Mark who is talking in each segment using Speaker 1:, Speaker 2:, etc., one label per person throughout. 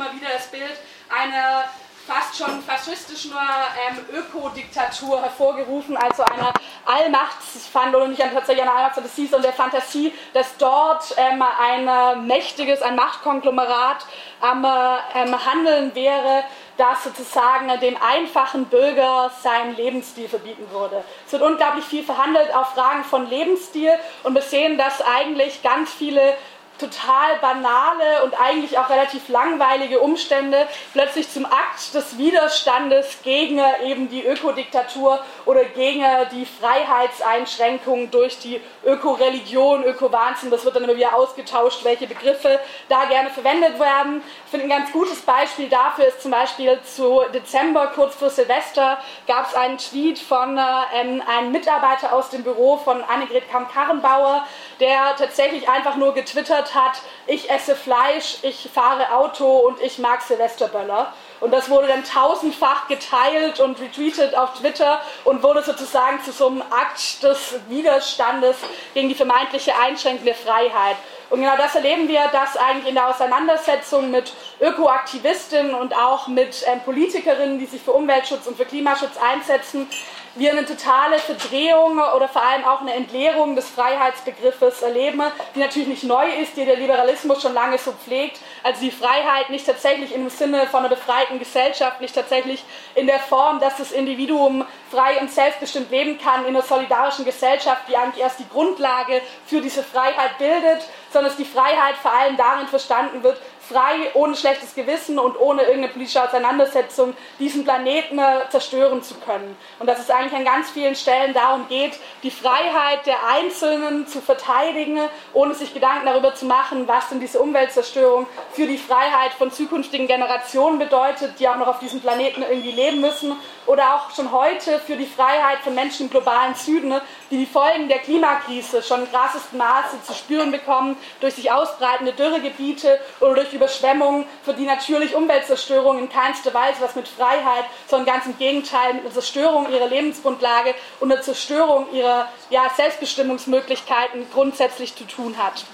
Speaker 1: immer wieder das Bild einer fast schon faschistischen ähm, Ökodiktatur hervorgerufen, also einer Allmachtsfantasie, nicht tatsächlich einer Allmachtsfantasie, sondern der Fantasie, dass dort ähm, ein mächtiges, ein Machtkonglomerat am ähm, Handeln wäre, das sozusagen dem einfachen Bürger seinen Lebensstil verbieten würde. Es wird unglaublich viel verhandelt auf Fragen von Lebensstil und wir sehen, dass eigentlich ganz viele total banale und eigentlich auch relativ langweilige Umstände plötzlich zum Akt des Widerstandes gegen eben die Ökodiktatur oder gegen die Freiheitseinschränkungen durch die Ökoreligion, Ökowahnsinn, das wird dann immer wieder ausgetauscht, welche Begriffe da gerne verwendet werden. Ich finde ein ganz gutes Beispiel dafür ist zum Beispiel zu Dezember, kurz vor Silvester, gab es einen Tweet von äh, einem Mitarbeiter aus dem Büro von Annegret Kamm-Karrenbauer, der tatsächlich einfach nur getwittert hat, ich esse Fleisch, ich fahre Auto und ich mag Silvesterböller. Und das wurde dann tausendfach geteilt und retweetet auf Twitter und wurde sozusagen zu so einem Akt des Widerstandes gegen die vermeintliche Einschränkung der Freiheit. Und genau das erleben wir, dass eigentlich in der Auseinandersetzung mit Ökoaktivistinnen und auch mit ähm, Politikerinnen, die sich für Umweltschutz und für Klimaschutz einsetzen, wir eine totale Verdrehung oder vor allem auch eine Entleerung des Freiheitsbegriffes erleben, die natürlich nicht neu ist, die der Liberalismus schon lange so pflegt. Also die Freiheit nicht tatsächlich im Sinne von einer befreiten Gesellschaft, nicht tatsächlich in der Form, dass das Individuum frei und selbstbestimmt leben kann in einer solidarischen Gesellschaft, die eigentlich erst die Grundlage für diese Freiheit bildet, sondern dass die Freiheit vor allem darin verstanden wird, frei, ohne schlechtes Gewissen und ohne irgendeine politische Auseinandersetzung diesen Planeten äh, zerstören zu können. Und dass es eigentlich an ganz vielen Stellen darum geht, die Freiheit der Einzelnen zu verteidigen, ohne sich Gedanken darüber zu machen, was denn diese Umweltzerstörung für die Freiheit von zukünftigen Generationen bedeutet, die auch noch auf diesem Planeten irgendwie leben müssen. Oder auch schon heute für die Freiheit von Menschen im globalen Süden, die die Folgen der Klimakrise schon in krassesten Maße zu spüren bekommen durch sich ausbreitende Dürregebiete oder durch Überschwemmungen, für die natürlich Umweltzerstörung in keinster Weise was mit Freiheit, sondern ganz im Gegenteil mit einer Zerstörung ihrer Lebensgrundlage und einer Zerstörung ihrer ja, Selbstbestimmungsmöglichkeiten grundsätzlich zu tun hat.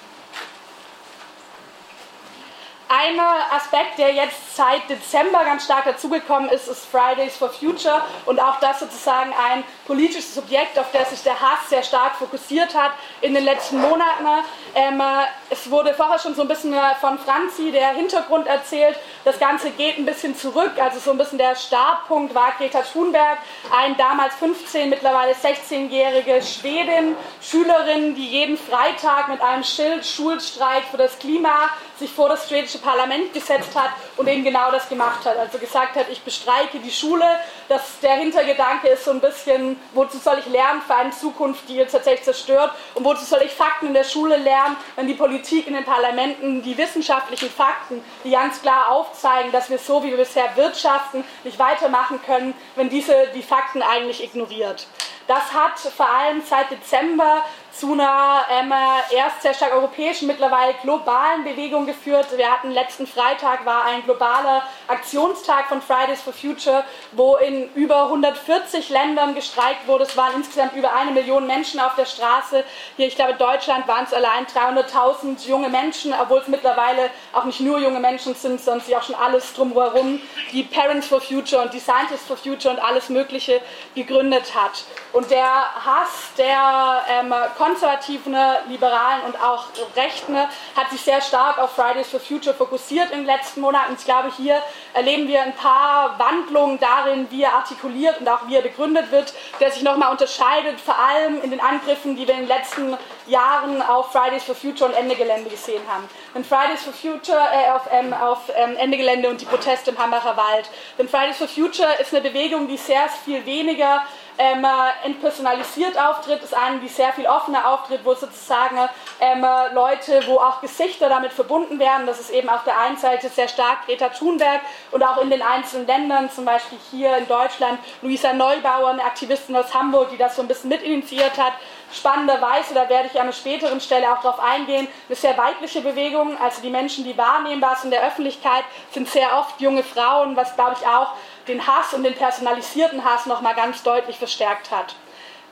Speaker 1: Ein Aspekt, der jetzt seit Dezember ganz stark dazugekommen ist, ist Fridays for Future und auch das sozusagen ein politisches Subjekt, auf das sich der Hass sehr stark fokussiert hat in den letzten Monaten. Ähm, es wurde vorher schon so ein bisschen von Franzi der Hintergrund erzählt. Das Ganze geht ein bisschen zurück, also so ein bisschen der Startpunkt war Greta Thunberg, ein damals 15, mittlerweile 16-jährige Schwedin, Schülerin, die jeden Freitag mit einem Schild Schulstreik für das Klima sich vor das schwedische Parlament gesetzt hat und eben genau das gemacht hat. Also gesagt hat, ich bestreike die Schule. Das, der Hintergedanke ist so ein bisschen, wozu soll ich lernen für eine Zukunft, die jetzt tatsächlich zerstört? Und wozu soll ich Fakten in der Schule lernen, wenn die Politik in den Parlamenten die wissenschaftlichen Fakten, die ganz klar aufzeigen, dass wir so, wie wir bisher wirtschaften, nicht weitermachen können, wenn diese die Fakten eigentlich ignoriert. Das hat vor allem seit Dezember zu einer ähm, erst sehr stark europäischen, mittlerweile globalen Bewegung geführt. Wir hatten letzten Freitag war ein globaler Aktionstag von Fridays for Future, wo in über 140 Ländern gestreikt wurde. Es waren insgesamt über eine Million Menschen auf der Straße. Hier, ich glaube, in Deutschland waren es allein 300.000 junge Menschen, obwohl es mittlerweile auch nicht nur junge Menschen sind, sondern sie auch schon alles drumherum, die Parents for Future und die Scientists for Future und alles Mögliche gegründet hat. Und der Hass der ähm, konservativen, liberalen und auch rechten hat sich sehr stark auf Fridays for Future fokussiert in den letzten Monaten. Ich glaube, hier erleben wir ein paar Wandlungen darin, wie er artikuliert und auch wie er begründet wird, der sich nochmal unterscheidet, vor allem in den Angriffen, die wir in den letzten Jahren auf Fridays for Future und Ende Gelände gesehen haben. Denn Fridays for Future äh, auf, ähm, auf ähm, Ende Gelände und die Proteste im Hambacher Wald. Denn Fridays for Future ist eine Bewegung, die sehr viel weniger ähm, äh, entpersonalisiert auftritt, ist eine, die sehr viel offener auftritt, wo sozusagen ähm, äh, Leute, wo auch Gesichter damit verbunden werden. Das ist eben auf der einen Seite sehr stark Greta Thunberg und auch in den einzelnen Ländern, zum Beispiel hier in Deutschland, Luisa Neubauer, eine Aktivistin aus Hamburg, die das so ein bisschen mitinitiiert hat. Spannenderweise, da werde ich an einer späteren Stelle auch darauf eingehen, eine sehr weibliche Bewegung. Also die Menschen, die wahrnehmbar sind in der Öffentlichkeit, sind sehr oft junge Frauen, was glaube ich auch den Hass und den personalisierten Hass nochmal ganz deutlich verstärkt hat.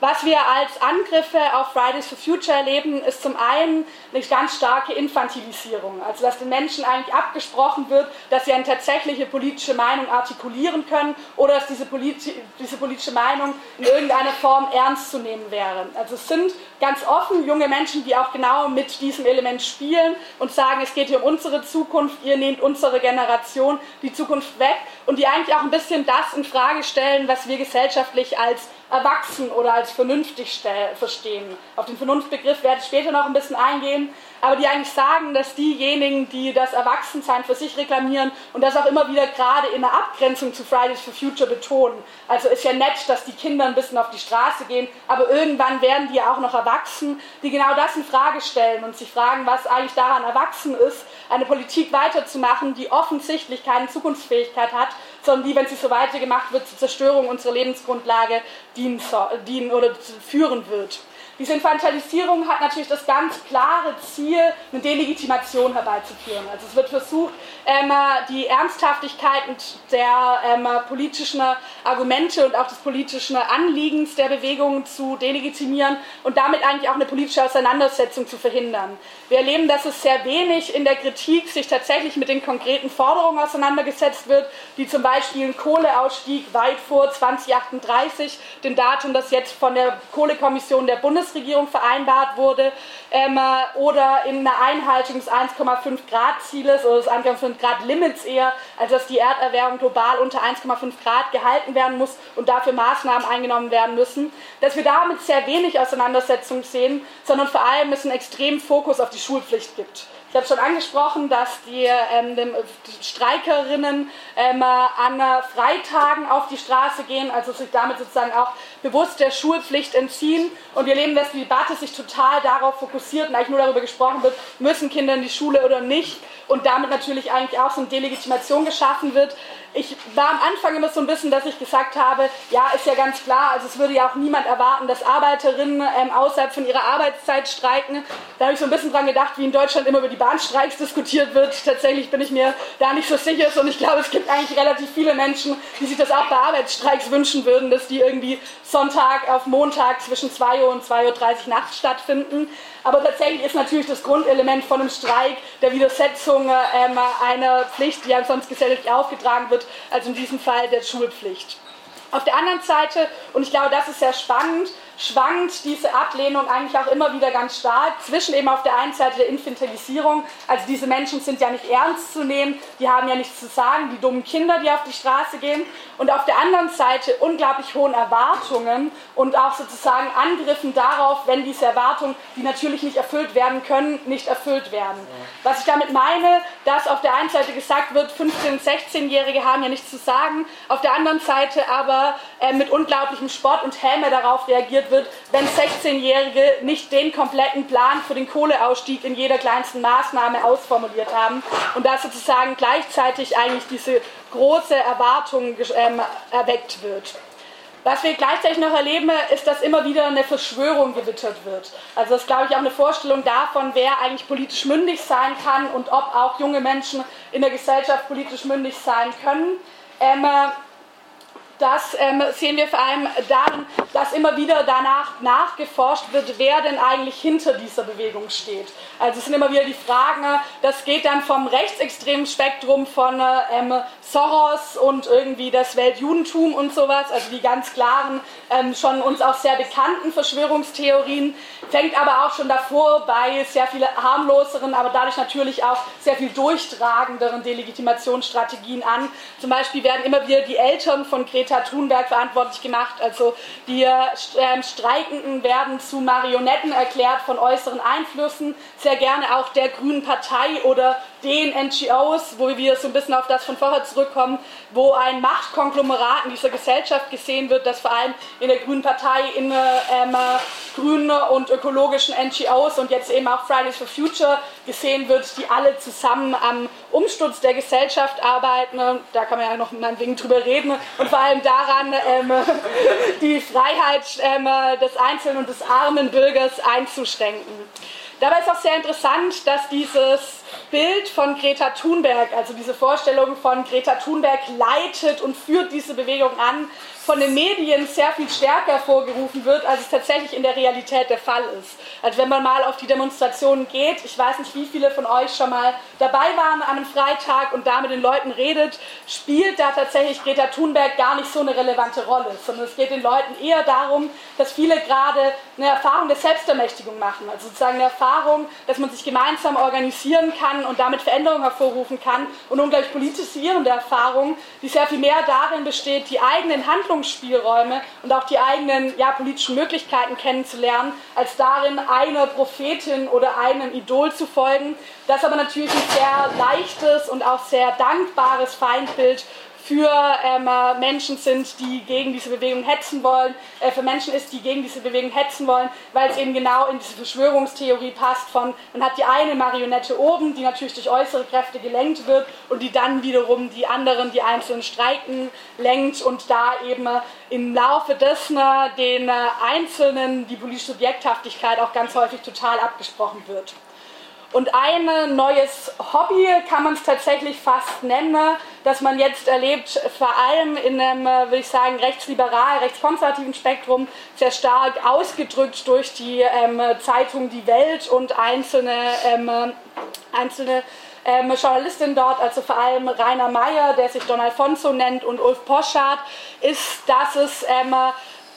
Speaker 1: Was wir als Angriffe auf Fridays for Future erleben, ist zum einen eine ganz starke Infantilisierung. Also dass den Menschen eigentlich abgesprochen wird, dass sie eine tatsächliche politische Meinung artikulieren können oder dass diese, politi diese politische Meinung in irgendeiner Form ernst zu nehmen wäre. Also es sind ganz offen junge Menschen, die auch genau mit diesem Element spielen und sagen, es geht hier um unsere Zukunft, ihr nehmt unsere Generation die Zukunft weg und die eigentlich auch ein bisschen das in Frage stellen, was wir gesellschaftlich als erwachsen oder als vernünftig verstehen. Auf den Vernunftbegriff werde ich später noch ein bisschen eingehen, aber die eigentlich sagen, dass diejenigen, die das Erwachsensein für sich reklamieren und das auch immer wieder gerade in der Abgrenzung zu Fridays for Future betonen. Also ist ja nett, dass die Kinder ein bisschen auf die Straße gehen, aber irgendwann werden die auch noch erwachsen, die genau das in Frage stellen und sich fragen, was eigentlich daran erwachsen ist, eine Politik weiterzumachen, die offensichtlich keine Zukunftsfähigkeit hat, sondern die, wenn sie so weitergemacht wird, zur Zerstörung unserer Lebensgrundlage dienen, dienen oder führen wird. Diese Infantilisierung hat natürlich das ganz klare Ziel, eine Delegitimation herbeizuführen. Also es wird versucht, die Ernsthaftigkeit der politischen Argumente und auch des politischen Anliegens der Bewegung zu delegitimieren und damit eigentlich auch eine politische Auseinandersetzung zu verhindern. Wir erleben, dass es sehr wenig in der Kritik sich tatsächlich mit den konkreten Forderungen auseinandergesetzt wird, wie zum Beispiel ein Kohleausstieg weit vor 2038, dem Datum, das jetzt von der Kohlekommission der Bundes Bundesregierung vereinbart wurde, oder in einer Einhaltung des 1,5 Grad Zieles oder des 1,5 Grad Limits eher, also dass die Erderwärmung global unter 1,5 Grad gehalten werden muss und dafür Maßnahmen eingenommen werden müssen, dass wir damit sehr wenig Auseinandersetzung sehen, sondern vor allem es einen extremen Fokus auf die Schulpflicht gibt. Ich habe schon angesprochen, dass die ähm, Streikerinnen ähm, an Freitagen auf die Straße gehen, also sich damit sozusagen auch bewusst der Schulpflicht entziehen. Und wir erleben, dass die Debatte sich total darauf fokussiert und eigentlich nur darüber gesprochen wird, müssen Kinder in die Schule oder nicht. Und damit natürlich eigentlich auch so eine Delegitimation geschaffen wird, ich war am Anfang immer so ein bisschen, dass ich gesagt habe, ja, ist ja ganz klar, also es würde ja auch niemand erwarten, dass Arbeiterinnen ähm, außerhalb von ihrer Arbeitszeit streiken. Da habe ich so ein bisschen dran gedacht, wie in Deutschland immer über die Bahnstreiks diskutiert wird. Tatsächlich bin ich mir da nicht so sicher und ich glaube, es gibt eigentlich relativ viele Menschen, die sich das auch bei Arbeitsstreiks wünschen würden, dass die irgendwie Sonntag auf Montag zwischen 2 Uhr und 2.30 Uhr nachts stattfinden. Aber tatsächlich ist natürlich das Grundelement von einem Streik der Widersetzung ähm, einer Pflicht, die einem sonst gesellschaftlich aufgetragen wird, also in diesem Fall der Schulpflicht. Auf der anderen Seite, und ich glaube, das ist sehr spannend, schwankt diese Ablehnung eigentlich auch immer wieder ganz stark zwischen eben auf der einen Seite der Infantilisierung, also diese Menschen sind ja nicht ernst zu nehmen, die haben ja nichts zu sagen, die dummen Kinder, die auf die Straße gehen, und auf der anderen Seite unglaublich hohen Erwartungen und auch sozusagen Angriffen darauf, wenn diese Erwartungen, die natürlich nicht erfüllt werden können, nicht erfüllt werden. Was ich damit meine, dass auf der einen Seite gesagt wird, 15- und 16-Jährige haben ja nichts zu sagen, auf der anderen Seite aber äh, mit unglaublichem Spott und Häme darauf reagiert diskutiert wird, wenn 16-Jährige nicht den kompletten Plan für den Kohleausstieg in jeder kleinsten Maßnahme ausformuliert haben und da sozusagen gleichzeitig eigentlich diese große Erwartung ähm, erweckt wird. Was wir gleichzeitig noch erleben, ist, dass immer wieder eine Verschwörung gewittert wird. Also das ist, glaube ich, auch eine Vorstellung davon, wer eigentlich politisch mündig sein kann und ob auch junge Menschen in der Gesellschaft politisch mündig sein können. Ähm, das ähm, sehen wir vor allem darin, dass immer wieder danach nachgeforscht wird, wer denn eigentlich hinter dieser Bewegung steht. Also es sind immer wieder die Fragen, das geht dann vom rechtsextremen Spektrum von ähm, Soros und irgendwie das Weltjudentum und sowas, also die ganz klaren, ähm, schon uns auch sehr bekannten Verschwörungstheorien, fängt aber auch schon davor bei sehr viel harmloseren, aber dadurch natürlich auch sehr viel durchtragenderen Delegitimationsstrategien an. Zum Beispiel werden immer wieder die Eltern von Greta Greta Thunberg verantwortlich gemacht. Also die äh, Streikenden werden zu Marionetten erklärt von äußeren Einflüssen, sehr gerne auch der Grünen Partei oder den NGOs, wo wir so ein bisschen auf das von vorher zurückkommen, wo ein Machtkonglomerat in dieser Gesellschaft gesehen wird, das vor allem in der Grünen Partei, in äh, ähm, grünen und ökologischen NGOs und jetzt eben auch Fridays for Future gesehen wird, die alle zusammen am Umsturz der Gesellschaft arbeiten. Da kann man ja noch meinetwegen drüber reden und vor allem daran, ähm, die Freiheit ähm, des Einzelnen und des armen Bürgers einzuschränken. Dabei ist auch sehr interessant, dass dieses Bild von Greta Thunberg, also diese Vorstellung von Greta Thunberg leitet und führt diese Bewegung an, von den Medien sehr viel stärker hervorgerufen wird, als es tatsächlich in der Realität der Fall ist. Also wenn man mal auf die Demonstrationen geht, ich weiß nicht, wie viele von euch schon mal dabei waren an einem Freitag und da mit den Leuten redet, spielt da tatsächlich Greta Thunberg gar nicht so eine relevante Rolle, sondern es geht den Leuten eher darum, dass viele gerade eine Erfahrung der Selbstermächtigung machen, also sozusagen eine Erfahrung, dass man sich gemeinsam organisieren kann und damit Veränderungen hervorrufen kann und ungleich politisierende Erfahrung, die sehr viel mehr darin besteht, die eigenen Handlungen Handlungsspielräume und auch die eigenen ja, politischen Möglichkeiten kennenzulernen, als darin einer Prophetin oder einem Idol zu folgen. Das aber natürlich ein sehr leichtes und auch sehr dankbares Feindbild für ähm, Menschen sind, die gegen diese Bewegung hetzen wollen, äh, für Menschen ist, die gegen diese Bewegung hetzen wollen, weil es eben genau in diese Verschwörungstheorie passt von, man hat die eine Marionette oben, die natürlich durch äußere Kräfte gelenkt wird und die dann wiederum die anderen, die einzelnen Streiken lenkt und da eben im Laufe dessen den äh, Einzelnen die politische Subjekthaftigkeit auch ganz häufig total abgesprochen wird. Und ein neues Hobby kann man es tatsächlich fast nennen, das man jetzt erlebt, vor allem in einem, würde ich sagen, rechtsliberal, rechtskonservativen Spektrum, sehr stark ausgedrückt durch die ähm, Zeitung Die Welt und einzelne, ähm, einzelne ähm, Journalistin dort, also vor allem Rainer Mayer, der sich Don Alfonso nennt, und Ulf Poschardt, ist, dass es ähm,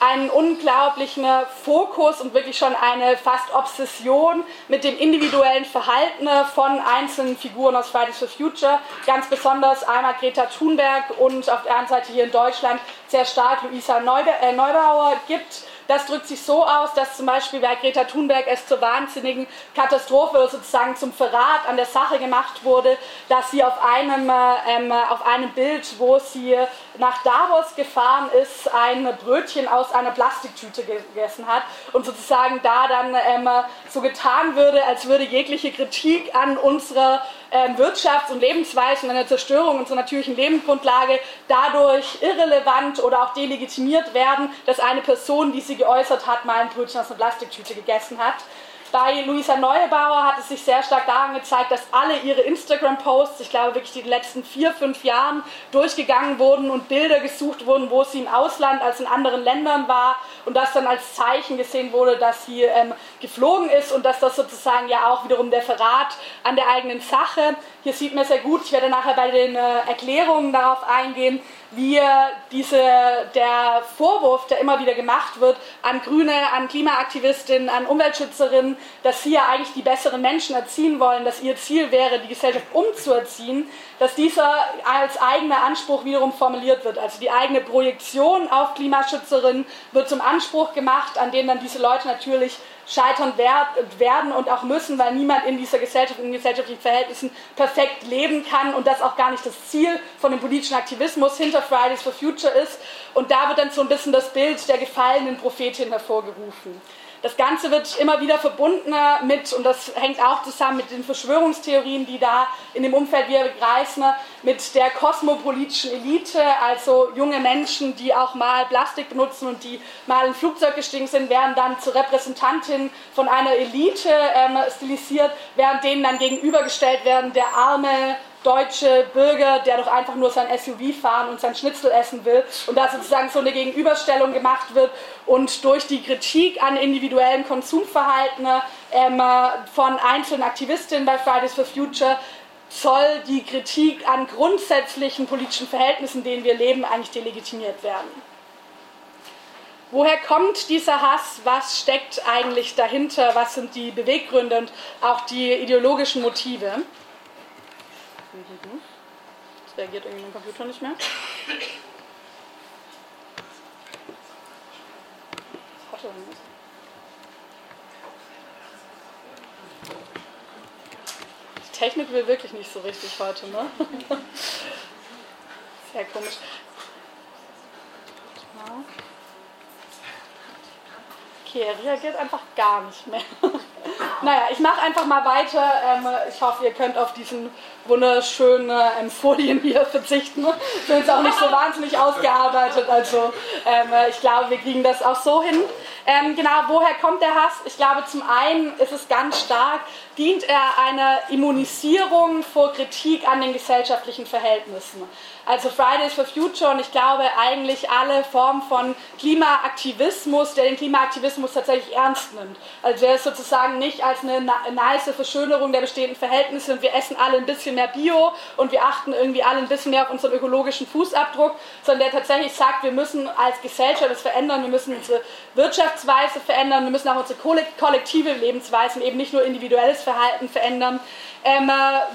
Speaker 1: einen unglaublichen Fokus und wirklich schon eine fast Obsession mit dem individuellen Verhalten von einzelnen Figuren aus Fridays for Future, ganz besonders einmal Greta Thunberg und auf der anderen Seite hier in Deutschland sehr stark Luisa äh, Neubauer gibt. Das drückt sich so aus, dass zum Beispiel bei Greta Thunberg es zur wahnsinnigen Katastrophe sozusagen zum Verrat an der Sache gemacht wurde, dass sie auf einem, ähm, auf einem Bild, wo sie nach Davos gefahren ist, ein Brötchen aus einer Plastiktüte gegessen hat und sozusagen da dann ähm, so getan würde, als würde jegliche Kritik an unserer ähm, Wirtschafts- und Lebensweise und an der Zerstörung unserer natürlichen Lebensgrundlage dadurch irrelevant oder auch delegitimiert werden, dass eine Person, die sie geäußert hat, mal ein Brötchen aus einer Plastiktüte gegessen hat. Bei Luisa Neubauer hat es sich sehr stark daran gezeigt, dass alle ihre Instagram-Posts, ich glaube wirklich die letzten vier, fünf Jahren, durchgegangen wurden und Bilder gesucht wurden, wo sie im Ausland als in anderen Ländern war und das dann als Zeichen gesehen wurde, dass sie ähm, geflogen ist und dass das sozusagen ja auch wiederum der Verrat an der eigenen Sache. Hier sieht man sehr gut, ich werde nachher bei den äh, Erklärungen darauf eingehen, wie diese, der Vorwurf, der immer wieder gemacht wird an Grüne, an Klimaaktivistinnen, an Umweltschützerinnen, dass sie ja eigentlich die besseren Menschen erziehen wollen, dass ihr Ziel wäre, die Gesellschaft umzuerziehen, dass dieser als eigener Anspruch wiederum formuliert wird. Also die eigene Projektion auf Klimaschützerinnen wird zum Anspruch gemacht, an dem dann diese Leute natürlich scheitern werden und auch müssen, weil niemand in dieser Gesellschaft, in gesellschaftlichen Verhältnissen perfekt leben kann und das auch gar nicht das Ziel von dem politischen Aktivismus hinter Fridays for Future ist. Und da wird dann so ein bisschen das Bild der gefallenen Prophetin hervorgerufen. Das Ganze wird immer wieder verbunden mit, und das hängt auch zusammen mit den Verschwörungstheorien, die da in dem Umfeld wir begreifen, mit der kosmopolitischen Elite, also junge Menschen, die auch mal Plastik benutzen und die mal in Flugzeug gestiegen sind, werden dann zur Repräsentantin von einer Elite ähm, stilisiert, während denen dann gegenübergestellt werden der arme deutsche Bürger, der doch einfach nur sein SUV fahren und sein Schnitzel essen will und da sozusagen so eine Gegenüberstellung gemacht wird und durch die Kritik an individuellen Konsumverhalten ähm, von einzelnen Aktivistinnen bei Fridays for Future soll die Kritik an grundsätzlichen politischen Verhältnissen, in denen wir leben, eigentlich delegitimiert werden. Woher kommt dieser Hass? Was steckt eigentlich dahinter? Was sind die Beweggründe und auch die ideologischen Motive? Reagiert irgendwie mein Computer nicht mehr. Was hat er denn jetzt? Die Technik will wirklich nicht so richtig heute, ne? Sehr komisch. Okay, er reagiert einfach gar nicht mehr. naja, ich mache einfach mal weiter. Ähm, ich hoffe, ihr könnt auf diesen wunderschönen ähm, Folien hier verzichten. Ich bin jetzt auch nicht so wahnsinnig ausgearbeitet, also ähm, ich glaube, wir kriegen das auch so hin. Ähm, genau, woher kommt der Hass? Ich glaube, zum einen ist es ganz stark, dient er einer Immunisierung vor Kritik an den gesellschaftlichen Verhältnissen. Also Fridays for Future und ich glaube eigentlich alle Formen von Klimaaktivismus, der den Klimaaktivismus tatsächlich ernst nimmt. Also der ist sozusagen nicht als eine nice Verschönerung der bestehenden Verhältnisse und wir essen alle ein bisschen mehr Bio und wir achten irgendwie alle ein bisschen mehr auf unseren ökologischen Fußabdruck, sondern der tatsächlich sagt, wir müssen als Gesellschaft das verändern, wir müssen unsere Wirtschaftsweise verändern, wir müssen auch unsere kollektive Lebensweise und eben nicht nur individuelles Verhalten verändern ähm,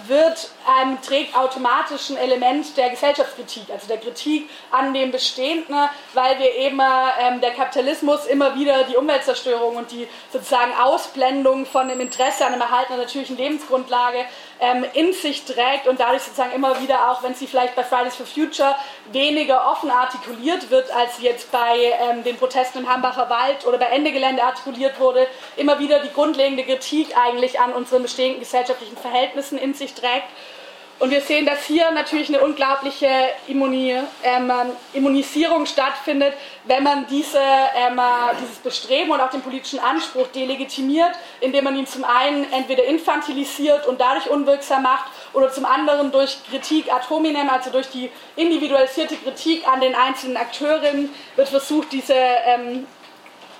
Speaker 1: wird ähm, trägt automatisch ein Element der Gesellschaftskritik, also der Kritik an dem Bestehenden, weil wir eben ähm, der Kapitalismus immer wieder die Umweltzerstörung und die sozusagen Ausblendung von dem Interesse an einem Erhalten einer natürlichen Lebensgrundlage ähm, in sich trägt und dadurch sozusagen immer wieder auch, wenn sie vielleicht bei Fridays for Future weniger offen artikuliert wird, als jetzt bei ähm, den Protesten im Hambacher Wald oder bei Ende Gelände artikuliert wurde, immer wieder die grundlegende Kritik eigentlich an unseren bestehenden gesellschaftlichen Verhältnissen in sich trägt. Und wir sehen, dass hier natürlich eine unglaubliche ähm, Immunisierung stattfindet, wenn man diese, ähm, dieses Bestreben und auch den politischen Anspruch delegitimiert, indem man ihn zum einen entweder infantilisiert und dadurch unwirksam macht oder zum anderen durch Kritik ad hominem, also durch die individualisierte Kritik an den einzelnen Akteurinnen, wird versucht, diese ähm,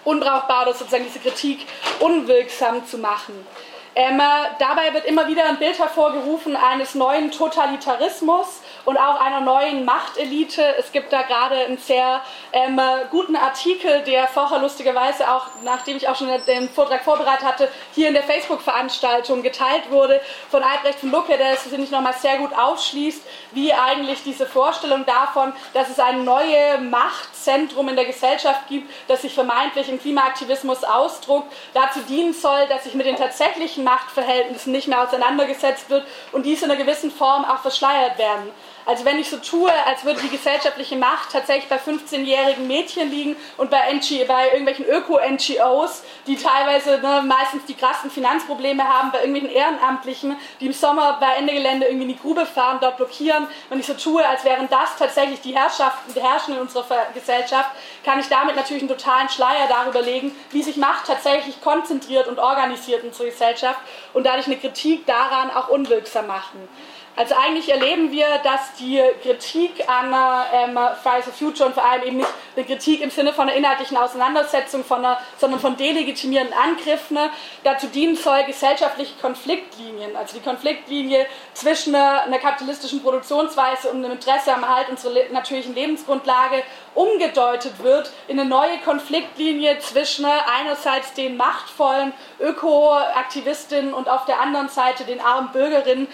Speaker 1: unbrauchbare, sozusagen diese Kritik unwirksam zu machen. Ähm, dabei wird immer wieder ein Bild hervorgerufen eines neuen Totalitarismus und auch einer neuen Machtelite. Es gibt da gerade einen sehr ähm, guten Artikel, der vorher lustigerweise auch, nachdem ich auch schon den Vortrag vorbereitet hatte, hier in der Facebook-Veranstaltung geteilt wurde von Albrecht von Lucke, der es, finde ich, nochmal sehr gut aufschließt, wie eigentlich diese Vorstellung davon, dass es ein neues Machtzentrum in der Gesellschaft gibt, das sich vermeintlich im Klimaaktivismus ausdruckt, dazu dienen soll, dass sich mit den tatsächlichen Machtverhältnissen nicht mehr auseinandergesetzt wird und diese in einer gewissen Form auch verschleiert werden. Also wenn ich so tue, als würde die gesellschaftliche Macht tatsächlich bei 15-jährigen Mädchen liegen und bei, NG, bei irgendwelchen Öko-NGOs, die teilweise ne, meistens die krassen Finanzprobleme haben, bei irgendwelchen Ehrenamtlichen, die im Sommer bei Ende Gelände irgendwie in die Grube fahren, dort blockieren. Wenn ich so tue, als wären das tatsächlich die Herrschaften, die Herrschen in unserer Gesellschaft, kann ich damit natürlich einen totalen Schleier darüber legen, wie sich Macht tatsächlich konzentriert und organisiert in unserer Gesellschaft und dadurch eine Kritik daran auch unwirksam machen. Also eigentlich erleben wir, dass die Kritik an ähm, Fridays for Future und vor allem eben nicht eine Kritik im Sinne von einer inhaltlichen Auseinandersetzung, von einer, sondern von delegitimierenden Angriffen dazu dienen soll, gesellschaftliche Konfliktlinien, also die Konfliktlinie zwischen einer, einer kapitalistischen Produktionsweise und einem Interesse am Erhalt unserer natürlichen Lebensgrundlage umgedeutet wird in eine neue Konfliktlinie zwischen einerseits den machtvollen Ökoaktivistinnen und auf der anderen Seite den armen Bürgerinnen,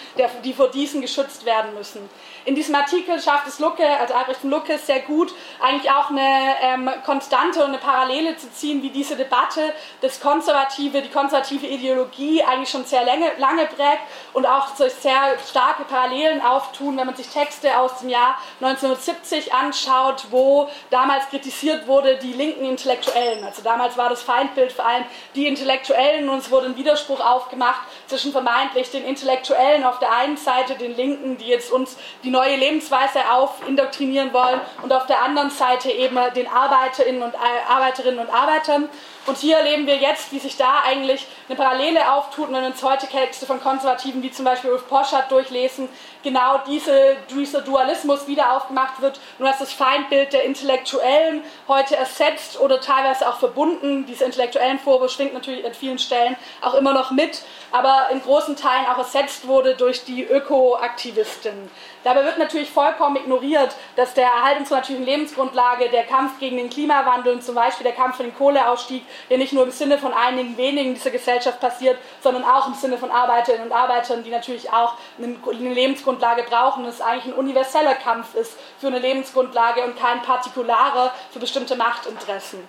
Speaker 1: die vor diesen geschützt werden müssen. In diesem Artikel schafft es Lucke, also Albrecht von Lucke, sehr gut, eigentlich auch eine ähm, Konstante und eine Parallele zu ziehen, wie diese Debatte das Konservative, die konservative Ideologie eigentlich schon sehr lange, lange prägt und auch so sehr starke Parallelen auftun, wenn man sich Texte aus dem Jahr 1970 anschaut, wo damals kritisiert wurde, die linken Intellektuellen. Also damals war das Feindbild vor allem die Intellektuellen und es wurde ein Widerspruch aufgemacht zwischen vermeintlich den Intellektuellen auf der einen Seite, den Linken, die jetzt uns die neue Lebensweise aufindoktrinieren wollen und auf der anderen Seite eben den Arbeiterinnen und äh, Arbeiterinnen und Arbeitern. Und hier erleben wir jetzt, wie sich da eigentlich eine Parallele auftut, wenn wir uns heute Texte von Konservativen wie zum Beispiel Ulf Poschardt durchlesen, genau diese, dieser Dualismus wieder aufgemacht wird, nur dass das Feindbild der Intellektuellen heute ersetzt oder teilweise auch verbunden. Dieser intellektuellen Vorwurf schwingt natürlich an vielen Stellen auch immer noch mit, aber in großen Teilen auch ersetzt wurde durch die Ökoaktivisten. Dabei wird natürlich vollkommen ignoriert, dass der Erhalt unserer natürlichen Lebensgrundlage, der Kampf gegen den Klimawandel und zum Beispiel der Kampf für den Kohleausstieg ja nicht nur im Sinne von einigen wenigen dieser Gesellschaft passiert, sondern auch im Sinne von Arbeiterinnen und Arbeitern, die natürlich auch eine Lebensgrundlage brauchen und es eigentlich ein universeller Kampf ist für eine Lebensgrundlage und kein partikularer für bestimmte Machtinteressen.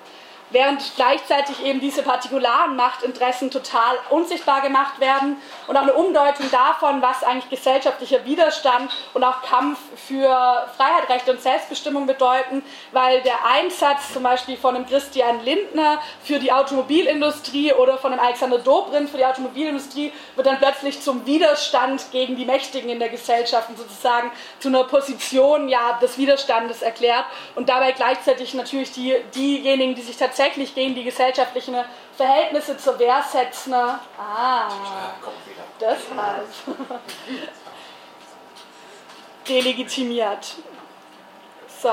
Speaker 1: Während gleichzeitig eben diese partikularen Machtinteressen total unsichtbar gemacht werden und auch eine Umdeutung davon, was eigentlich gesellschaftlicher Widerstand und auch Kampf für Freiheit, Rechte und Selbstbestimmung bedeuten, weil der Einsatz zum Beispiel von einem Christian Lindner für die Automobilindustrie oder von einem Alexander Dobrindt für die Automobilindustrie wird dann plötzlich zum Widerstand gegen die Mächtigen in der Gesellschaft und sozusagen zu einer Position ja, des Widerstandes erklärt und dabei gleichzeitig natürlich die, diejenigen, die sich tatsächlich tatsächlich gegen die gesellschaftlichen Verhältnisse zur Wehr setzen. Ah, das heißt. delegitimiert. So.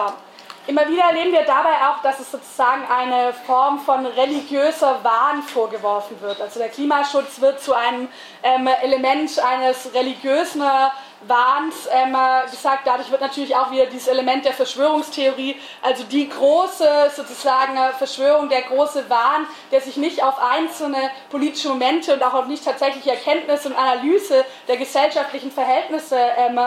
Speaker 1: Immer wieder erleben wir dabei auch, dass es sozusagen eine Form von religiöser Wahn vorgeworfen wird. Also der Klimaschutz wird zu einem ähm, Element eines religiösen Wahns ähm, gesagt. Dadurch wird natürlich auch wieder dieses Element der Verschwörungstheorie, also die große sozusagen Verschwörung, der große Wahn, der sich nicht auf einzelne politische Momente und auch auf nicht tatsächliche Erkenntnisse und Analyse der gesellschaftlichen Verhältnisse ähm,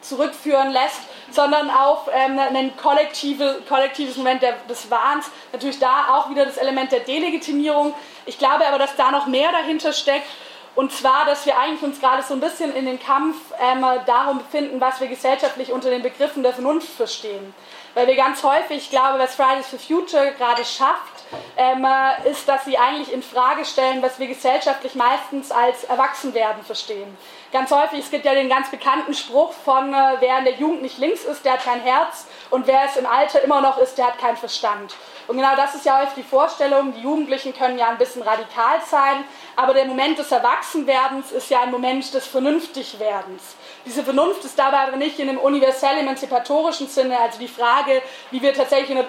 Speaker 1: zurückführen lässt, sondern auf ähm, ein kollektive, kollektives Moment der, des Wahns. Natürlich da auch wieder das Element der Delegitimierung. Ich glaube aber, dass da noch mehr dahinter steckt und zwar, dass wir eigentlich uns gerade so ein bisschen in den Kampf ähm, darum befinden, was wir gesellschaftlich unter den Begriffen der Vernunft verstehen. Weil wir ganz häufig, ich glaube, was Fridays for Future gerade schafft, ähm, ist, dass sie eigentlich in Frage stellen, was wir gesellschaftlich meistens als Erwachsenwerden verstehen. Ganz häufig, es gibt ja den ganz bekannten Spruch von, äh, wer in der Jugend nicht links ist, der hat kein Herz und wer es im Alter immer noch ist, der hat keinen Verstand. Und genau das ist ja häufig die Vorstellung, die Jugendlichen können ja ein bisschen radikal sein, aber der Moment des Erwachsenwerdens ist ja ein Moment des Vernünftigwerdens. Diese Vernunft ist dabei aber nicht in einem universell emanzipatorischen Sinne, also die Frage, wie wir tatsächlich in einer,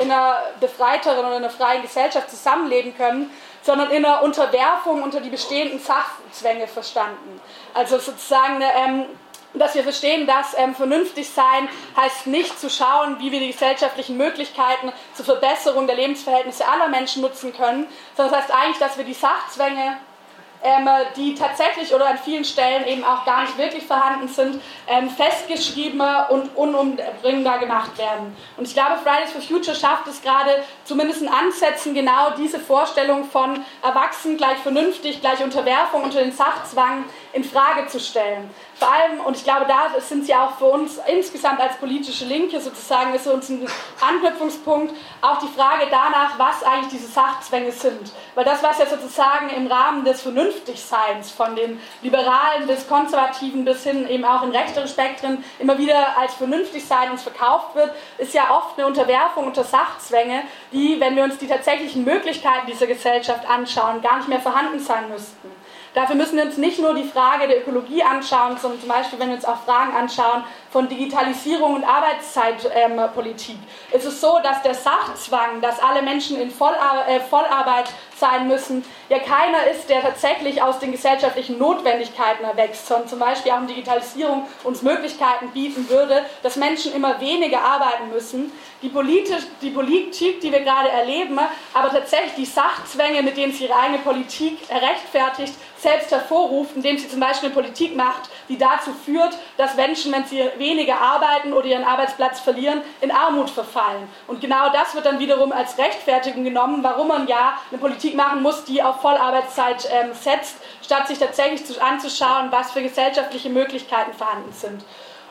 Speaker 1: in einer befreiteren oder einer freien Gesellschaft zusammenleben können, sondern in einer Unterwerfung unter die bestehenden Sachzwänge verstanden. Also sozusagen eine, ähm, dass wir verstehen, dass ähm, vernünftig sein heißt nicht zu schauen, wie wir die gesellschaftlichen Möglichkeiten zur Verbesserung der Lebensverhältnisse aller Menschen nutzen können, sondern das heißt eigentlich, dass wir die Sachzwänge ähm, die tatsächlich oder an vielen Stellen eben auch gar nicht wirklich vorhanden sind, ähm, festgeschrieben und unumdringbar gemacht werden. Und ich glaube, Fridays for Future schafft es gerade, zumindest in Ansätzen, genau diese Vorstellung von Erwachsen gleich vernünftig, gleich Unterwerfung unter den Sachzwang in Frage zu stellen. Vor allem, und ich glaube, da sind sie auch für uns insgesamt als politische Linke sozusagen, ist uns ein Anknüpfungspunkt, auch die Frage danach, was eigentlich diese Sachzwänge sind. Weil das, was ja sozusagen im Rahmen des Vernünftigseins von den Liberalen bis Konservativen bis hin eben auch in rechtere Spektren immer wieder als Vernünftigsein uns verkauft wird, ist ja oft eine Unterwerfung unter Sachzwänge, die, wenn wir uns die tatsächlichen Möglichkeiten dieser Gesellschaft anschauen, gar nicht mehr vorhanden sein müssten. Dafür müssen wir uns nicht nur die Frage der Ökologie anschauen, sondern zum Beispiel, wenn wir uns auch Fragen anschauen von Digitalisierung und Arbeitszeitpolitik. Ähm, es ist so, dass der Sachzwang, dass alle Menschen in Vollar äh, Vollarbeit sein müssen, ja keiner ist, der tatsächlich aus den gesellschaftlichen Notwendigkeiten erwächst, sondern zum Beispiel auch Digitalisierung uns Möglichkeiten bieten würde, dass Menschen immer weniger arbeiten müssen. Die, politisch, die Politik, die wir gerade erleben, aber tatsächlich die Sachzwänge, mit denen sie ihre eigene Politik rechtfertigt, selbst hervorruft, indem sie zum Beispiel eine Politik macht, die dazu führt, dass Menschen, wenn sie weniger arbeiten oder ihren Arbeitsplatz verlieren, in Armut verfallen. Und genau das wird dann wiederum als Rechtfertigung genommen, warum man ja eine Politik machen muss, die auf Vollarbeitszeit ähm, setzt, statt sich tatsächlich anzuschauen, was für gesellschaftliche Möglichkeiten vorhanden sind.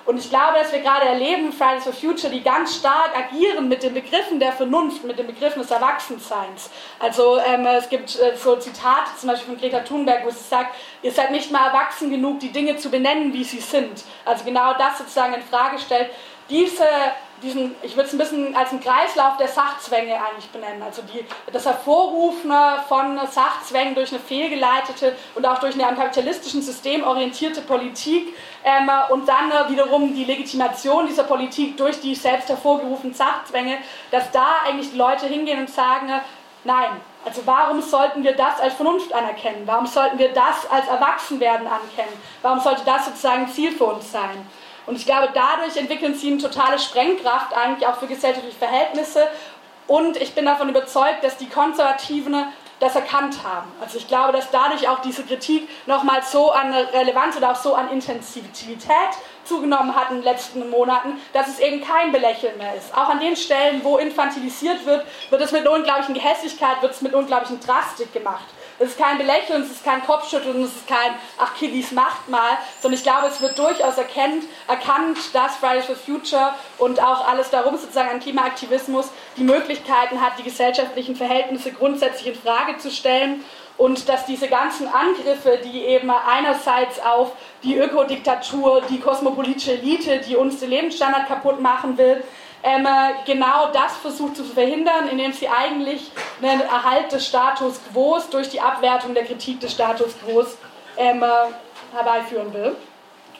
Speaker 1: Und ich glaube, dass wir gerade erleben, Fridays for Future, die ganz stark agieren mit den Begriffen der Vernunft, mit den Begriffen des Erwachsenseins. Also ähm, es gibt äh, so Zitate, zum Beispiel von Greta Thunberg, wo sie sagt, ihr seid nicht mal erwachsen genug, die Dinge zu benennen, wie sie sind. Also genau das sozusagen in Frage stellt. Diese diesen, ich würde es ein bisschen als einen Kreislauf der Sachzwänge eigentlich benennen. Also die, das Hervorrufen von Sachzwängen durch eine fehlgeleitete und auch durch eine am kapitalistischen System orientierte Politik ähm, und dann äh, wiederum die Legitimation dieser Politik durch die selbst hervorgerufenen Sachzwänge, dass da eigentlich die Leute hingehen und sagen, äh, nein, also warum sollten wir das als Vernunft anerkennen? Warum sollten wir das als Erwachsenwerden anerkennen? Warum sollte das sozusagen Ziel für uns sein? Und ich glaube, dadurch entwickeln sie eine totale Sprengkraft eigentlich auch für gesellschaftliche Verhältnisse. Und ich bin davon überzeugt, dass die Konservativen das erkannt haben. Also ich glaube, dass dadurch auch diese Kritik nochmal so an Relevanz oder auch so an Intensivität zugenommen hat in den letzten Monaten, dass es eben kein Belächeln mehr ist. Auch an den Stellen, wo infantilisiert wird, wird es mit einer unglaublichen Gehässigkeit, wird es mit unglaublichen Drastik gemacht. Es ist kein Belächeln, es ist kein Kopfschütteln, es ist kein Ach, Kiddies macht mal, sondern ich glaube, es wird durchaus erkennt, erkannt, dass Fridays for Future und auch alles darum sozusagen an Klimaaktivismus die Möglichkeiten hat, die gesellschaftlichen Verhältnisse grundsätzlich in Frage zu stellen. Und dass diese ganzen Angriffe, die eben einerseits auf die Ökodiktatur, die kosmopolitische Elite, die uns den Lebensstandard kaputt machen will, ähm, genau das versucht zu verhindern, indem sie eigentlich einen Erhalt des Status quo durch die Abwertung der Kritik des Status quo ähm, herbeiführen will.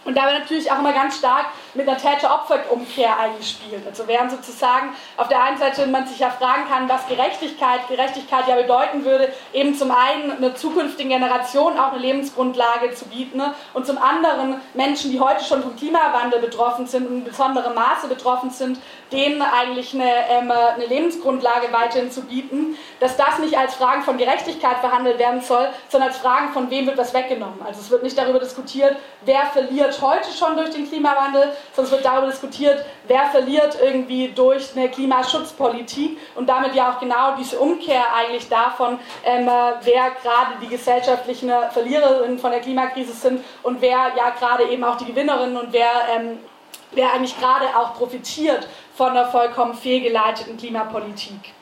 Speaker 1: Und dabei natürlich auch immer ganz stark mit einer Täter-Opfer-Umkehr eingespielt. Also während sozusagen auf der einen Seite man sich ja fragen kann, was Gerechtigkeit, Gerechtigkeit ja bedeuten würde, eben zum einen einer zukünftigen Generation auch eine Lebensgrundlage zu bieten ne? und zum anderen Menschen, die heute schon vom Klimawandel betroffen sind und in besonderem Maße betroffen sind, denen eigentlich eine, ähm, eine Lebensgrundlage weiterhin zu bieten, dass das nicht als Fragen von Gerechtigkeit verhandelt werden soll, sondern als Fragen von wem wird was weggenommen. Also es wird nicht darüber diskutiert, wer verliert heute schon durch den Klimawandel, sondern es wird darüber diskutiert, wer verliert irgendwie durch eine Klimaschutzpolitik und damit ja auch genau diese Umkehr eigentlich davon, ähm, wer gerade die gesellschaftlichen Verliererinnen von der Klimakrise sind und wer ja gerade eben auch die Gewinnerinnen und wer ähm, wer eigentlich gerade auch profitiert von der vollkommen fehlgeleiteten Klimapolitik.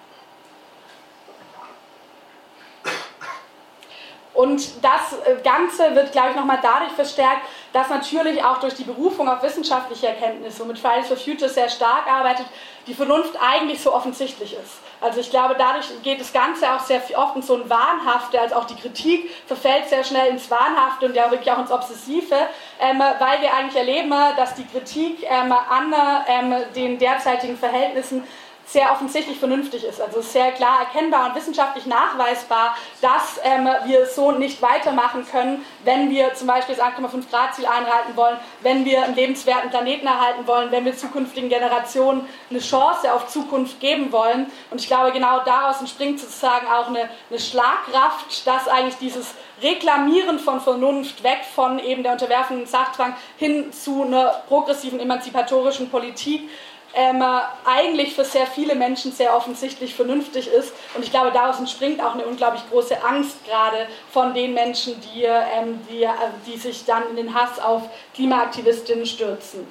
Speaker 1: Und das äh, Ganze wird, glaube ich, nochmal dadurch verstärkt, dass natürlich auch durch die Berufung auf wissenschaftliche Erkenntnisse, womit Fridays for Future sehr stark arbeitet, die Vernunft eigentlich so offensichtlich ist. Also ich glaube, dadurch geht das Ganze auch sehr oft in so ein Wahnhafte, als auch die Kritik verfällt sehr schnell ins Wahnhafte und ja wirklich auch ins Obsessive, ähm, weil wir eigentlich erleben, dass die Kritik ähm, an ähm, den derzeitigen Verhältnissen sehr offensichtlich vernünftig ist. Also sehr klar erkennbar und wissenschaftlich nachweisbar, dass ähm, wir so nicht weitermachen können, wenn wir zum Beispiel das 1,5 Grad Ziel einhalten wollen, wenn wir einen lebenswerten Planeten erhalten wollen, wenn wir zukünftigen Generationen eine Chance auf Zukunft geben wollen. Und ich glaube, genau daraus entspringt sozusagen auch eine, eine Schlagkraft, dass eigentlich dieses Reklamieren von Vernunft weg von eben der unterwerfenden Sachzwang hin zu einer progressiven emanzipatorischen Politik ähm, eigentlich für sehr viele Menschen sehr offensichtlich vernünftig ist. Und ich glaube, daraus entspringt auch eine unglaublich große Angst gerade von den Menschen, die, ähm, die, äh, die sich dann in den Hass auf Klimaaktivistinnen stürzen.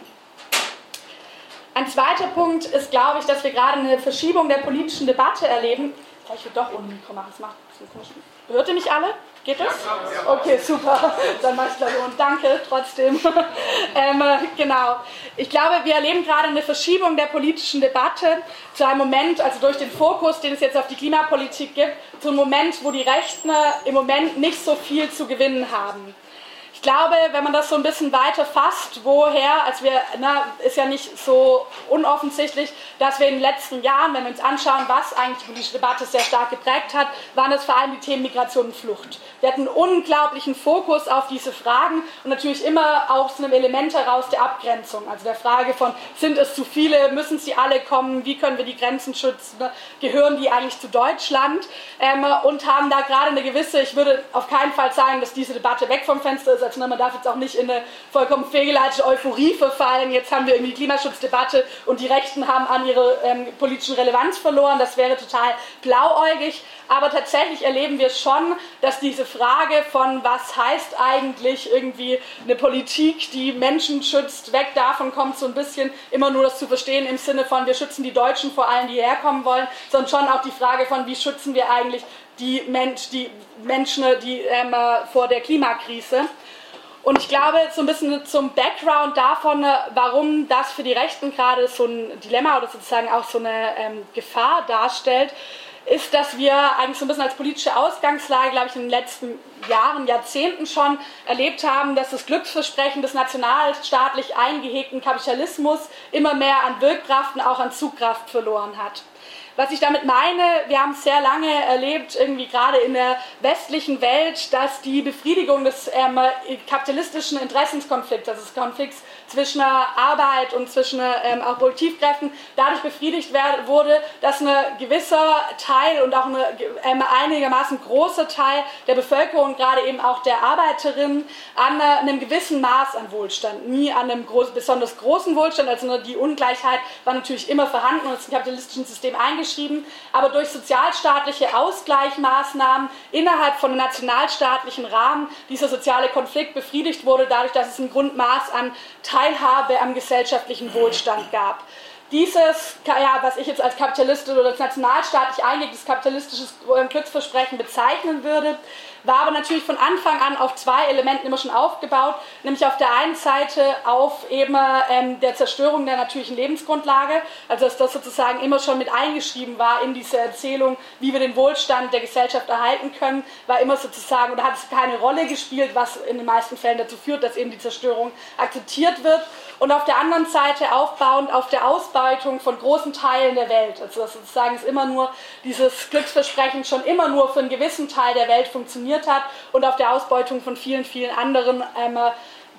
Speaker 1: Ein zweiter Punkt ist, glaube ich, dass wir gerade eine Verschiebung der politischen Debatte erleben. Ich will doch ohne Mikro machen, das macht komisch. Hört ihr mich alle? Geht das? Okay, super. Dann mach ich gleich und danke trotzdem. ähm, genau. Ich glaube, wir erleben gerade eine Verschiebung der politischen Debatte zu einem Moment, also durch den Fokus, den es jetzt auf die Klimapolitik gibt, zu einem Moment, wo die Rechten im Moment nicht so viel zu gewinnen haben. Ich glaube, wenn man das so ein bisschen weiter fasst, woher, als wir, na, ist ja nicht so unoffensichtlich, dass wir in den letzten Jahren, wenn wir uns anschauen, was eigentlich die politische Debatte sehr stark geprägt hat, waren es vor allem die Themen Migration und Flucht. Wir hatten einen unglaublichen Fokus auf diese Fragen und natürlich immer auch aus einem Element heraus der Abgrenzung, also der Frage von, sind es zu viele, müssen sie alle kommen, wie können wir die Grenzen schützen, gehören die eigentlich zu Deutschland ähm, und haben da gerade eine gewisse, ich würde auf keinen Fall sagen, dass diese Debatte weg vom Fenster ist, also man darf jetzt auch nicht in eine vollkommen fehlgeleitete Euphorie verfallen, jetzt haben wir irgendwie die Klimaschutzdebatte und die Rechten haben an ihre ähm, politischen Relevanz verloren, das wäre total blauäugig, aber tatsächlich erleben wir schon, dass diese Frage von was heißt eigentlich irgendwie eine Politik, die Menschen schützt, weg davon kommt so ein bisschen immer nur das zu verstehen im Sinne von wir schützen die Deutschen vor allem, die hierher kommen wollen, sondern schon auch die Frage von wie schützen wir eigentlich die, Mensch, die Menschen die, ähm, vor der Klimakrise. Und ich glaube, so ein bisschen zum Background davon, warum das für die Rechten gerade so ein Dilemma oder sozusagen auch so eine ähm, Gefahr darstellt, ist, dass wir eigentlich so ein bisschen als politische Ausgangslage, glaube ich, in den letzten Jahren, Jahrzehnten schon erlebt haben, dass das Glücksversprechen des nationalstaatlich eingehegten Kapitalismus immer mehr an Wirkkraft und auch an Zugkraft verloren hat. Was ich damit meine, wir haben sehr lange erlebt, irgendwie gerade in der westlichen Welt, dass die Befriedigung des ähm, kapitalistischen Interessenskonflikts, also des Konflikts zwischen Arbeit und zwischen ähm, auch Produktivkräften dadurch befriedigt wurde, dass ein gewisser Teil und auch eine ähm, einigermaßen großer Teil der Bevölkerung, gerade eben auch der Arbeiterinnen, an äh, einem gewissen Maß an Wohlstand, nie an einem groß, besonders großen Wohlstand, also die Ungleichheit war natürlich immer vorhanden und ist im kapitalistischen System eingeschrieben, aber durch sozialstaatliche Ausgleichsmaßnahmen innerhalb von einem nationalstaatlichen Rahmen dieser soziale Konflikt befriedigt wurde, dadurch, dass es ein Grundmaß an Teilhabe am gesellschaftlichen Wohlstand gab. Dieses, ja, was ich jetzt als kapitalistisch oder als nationalstaatlich eingelegtes kapitalistisches Glücksversprechen bezeichnen würde, war aber natürlich von Anfang an auf zwei Elementen immer schon aufgebaut, nämlich auf der einen Seite auf eben ähm, der Zerstörung der natürlichen Lebensgrundlage, also dass das sozusagen immer schon mit eingeschrieben war in diese Erzählung, wie wir den Wohlstand der Gesellschaft erhalten können, war immer sozusagen oder hat es keine Rolle gespielt, was in den meisten Fällen dazu führt, dass eben die Zerstörung akzeptiert wird und auf der anderen Seite aufbauend auf der Ausbeutung von großen Teilen der Welt. Also sozusagen ist immer nur dieses Glücksversprechen schon immer nur für einen gewissen Teil der Welt funktioniert hat und auf der Ausbeutung von vielen, vielen anderen ähm,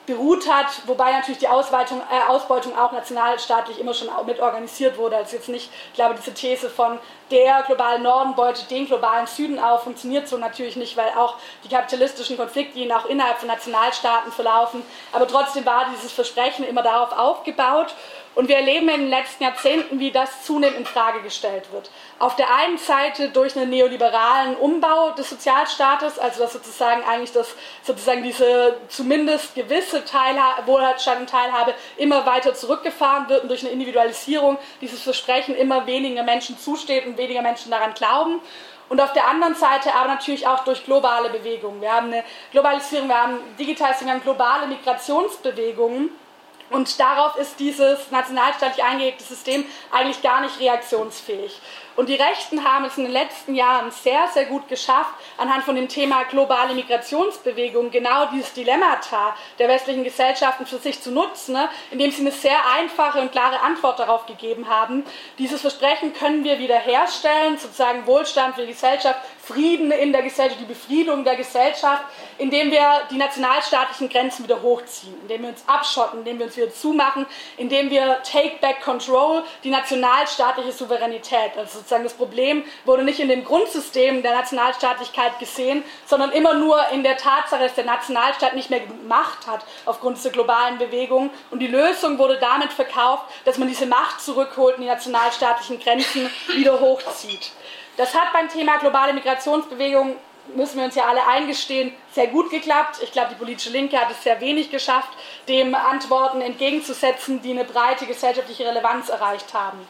Speaker 1: beruht hat, wobei natürlich die Ausweitung, äh, Ausbeutung auch nationalstaatlich immer schon mit organisiert wurde. Also jetzt nicht, ich glaube, diese These von der globale Norden beutet den globalen Süden auf, funktioniert so natürlich nicht, weil auch die kapitalistischen Konfliktlinien auch innerhalb von Nationalstaaten verlaufen. Aber trotzdem war dieses Versprechen immer darauf aufgebaut und wir erleben in den letzten Jahrzehnten, wie das zunehmend in Frage gestellt wird. Auf der einen Seite durch einen neoliberalen Umbau des Sozialstaates, also dass sozusagen eigentlich das, sozusagen diese zumindest gewisse Teilhabe, Wohlfahrtsstaat und Teilhabe immer weiter zurückgefahren wird und durch eine Individualisierung dieses Versprechen immer weniger Menschen zusteht und weniger Menschen daran glauben. Und auf der anderen Seite aber natürlich auch durch globale Bewegungen. Wir haben eine Globalisierung, wir haben Digitalisierung, wir haben globale Migrationsbewegungen und darauf ist dieses nationalstaatlich eingelegte System eigentlich gar nicht reaktionsfähig. Und die Rechten haben es in den letzten Jahren sehr, sehr gut geschafft, anhand von dem Thema globale Migrationsbewegung genau dieses Dilemmata der westlichen Gesellschaften für sich zu nutzen, ne, indem sie eine sehr einfache und klare Antwort darauf gegeben haben. Dieses Versprechen können wir wiederherstellen, sozusagen Wohlstand für die Gesellschaft, Frieden in der Gesellschaft, die Befriedung der Gesellschaft, indem wir die nationalstaatlichen Grenzen wieder hochziehen, indem wir uns abschotten, indem wir uns wieder zumachen, indem wir Take Back Control, die nationalstaatliche Souveränität, also sozusagen das Problem wurde nicht in dem Grundsystem der Nationalstaatlichkeit gesehen, sondern immer nur in der Tatsache, dass der Nationalstaat nicht mehr Macht hat aufgrund dieser globalen Bewegung. Und die Lösung wurde damit verkauft, dass man diese Macht zurückholt und die nationalstaatlichen Grenzen wieder hochzieht. Das hat beim Thema globale Migrationsbewegung müssen wir uns ja alle eingestehen, sehr gut geklappt. Ich glaube, die politische Linke hat es sehr wenig geschafft, dem Antworten entgegenzusetzen, die eine breite gesellschaftliche Relevanz erreicht haben.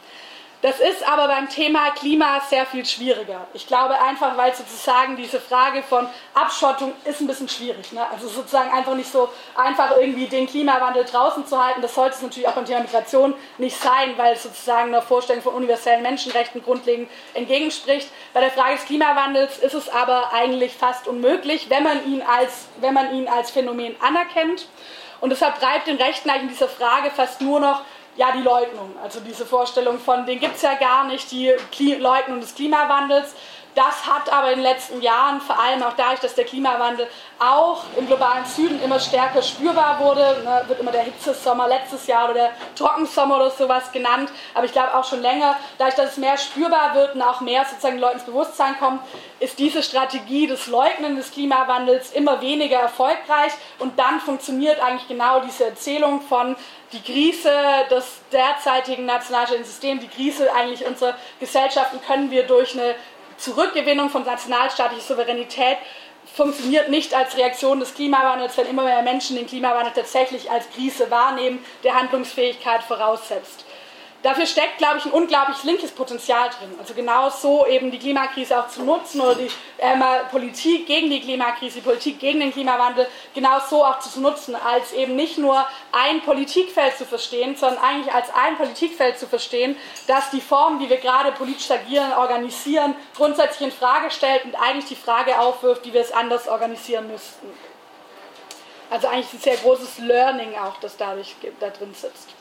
Speaker 1: Das ist aber beim Thema Klima sehr viel schwieriger. Ich glaube einfach, weil sozusagen diese Frage von Abschottung ist ein bisschen schwierig. Ne? Also sozusagen einfach nicht so einfach irgendwie den Klimawandel draußen zu halten. Das sollte es natürlich auch beim Thema Migration nicht sein, weil es sozusagen einer Vorstellung von universellen Menschenrechten grundlegend entgegenspricht. Bei der Frage des Klimawandels ist es aber eigentlich fast unmöglich, wenn man ihn als, wenn man ihn als Phänomen anerkennt. Und deshalb treibt den Rechten eigentlich in dieser Frage fast nur noch ja, die Leugnung. Also diese Vorstellung von, den gibt es ja gar nicht, die Leugnung des Klimawandels. Das hat aber in den letzten Jahren, vor allem auch dadurch, dass der Klimawandel auch im globalen Süden immer stärker spürbar wurde, ne, wird immer der Hitzesommer letztes Jahr oder der Trockensommer oder sowas genannt, aber ich glaube auch schon länger, dadurch, dass es mehr spürbar wird und auch mehr sozusagen Leuten ins Bewusstsein kommt, ist diese Strategie des Leugnen des Klimawandels immer weniger erfolgreich. Und dann funktioniert eigentlich genau diese Erzählung von die Krise des derzeitigen nationalstaatlichen Systems, die Krise eigentlich unserer Gesellschaften können wir durch eine Zurückgewinnung von nationalstaatlicher Souveränität funktioniert nicht als Reaktion des Klimawandels, wenn immer mehr Menschen den Klimawandel tatsächlich als Krise wahrnehmen, der Handlungsfähigkeit voraussetzt. Dafür steckt, glaube ich, ein unglaublich linkes Potenzial drin. Also genau so eben die Klimakrise auch zu nutzen oder die ähm, Politik gegen die Klimakrise, die Politik gegen den Klimawandel genau so auch zu nutzen, als eben nicht nur ein Politikfeld zu verstehen, sondern eigentlich als ein Politikfeld zu verstehen, das die Form, wie wir gerade politisch agieren, organisieren, grundsätzlich in Frage stellt und eigentlich die Frage aufwirft, wie wir es anders organisieren müssten. Also eigentlich ein sehr großes Learning auch, das dadurch da drin sitzt.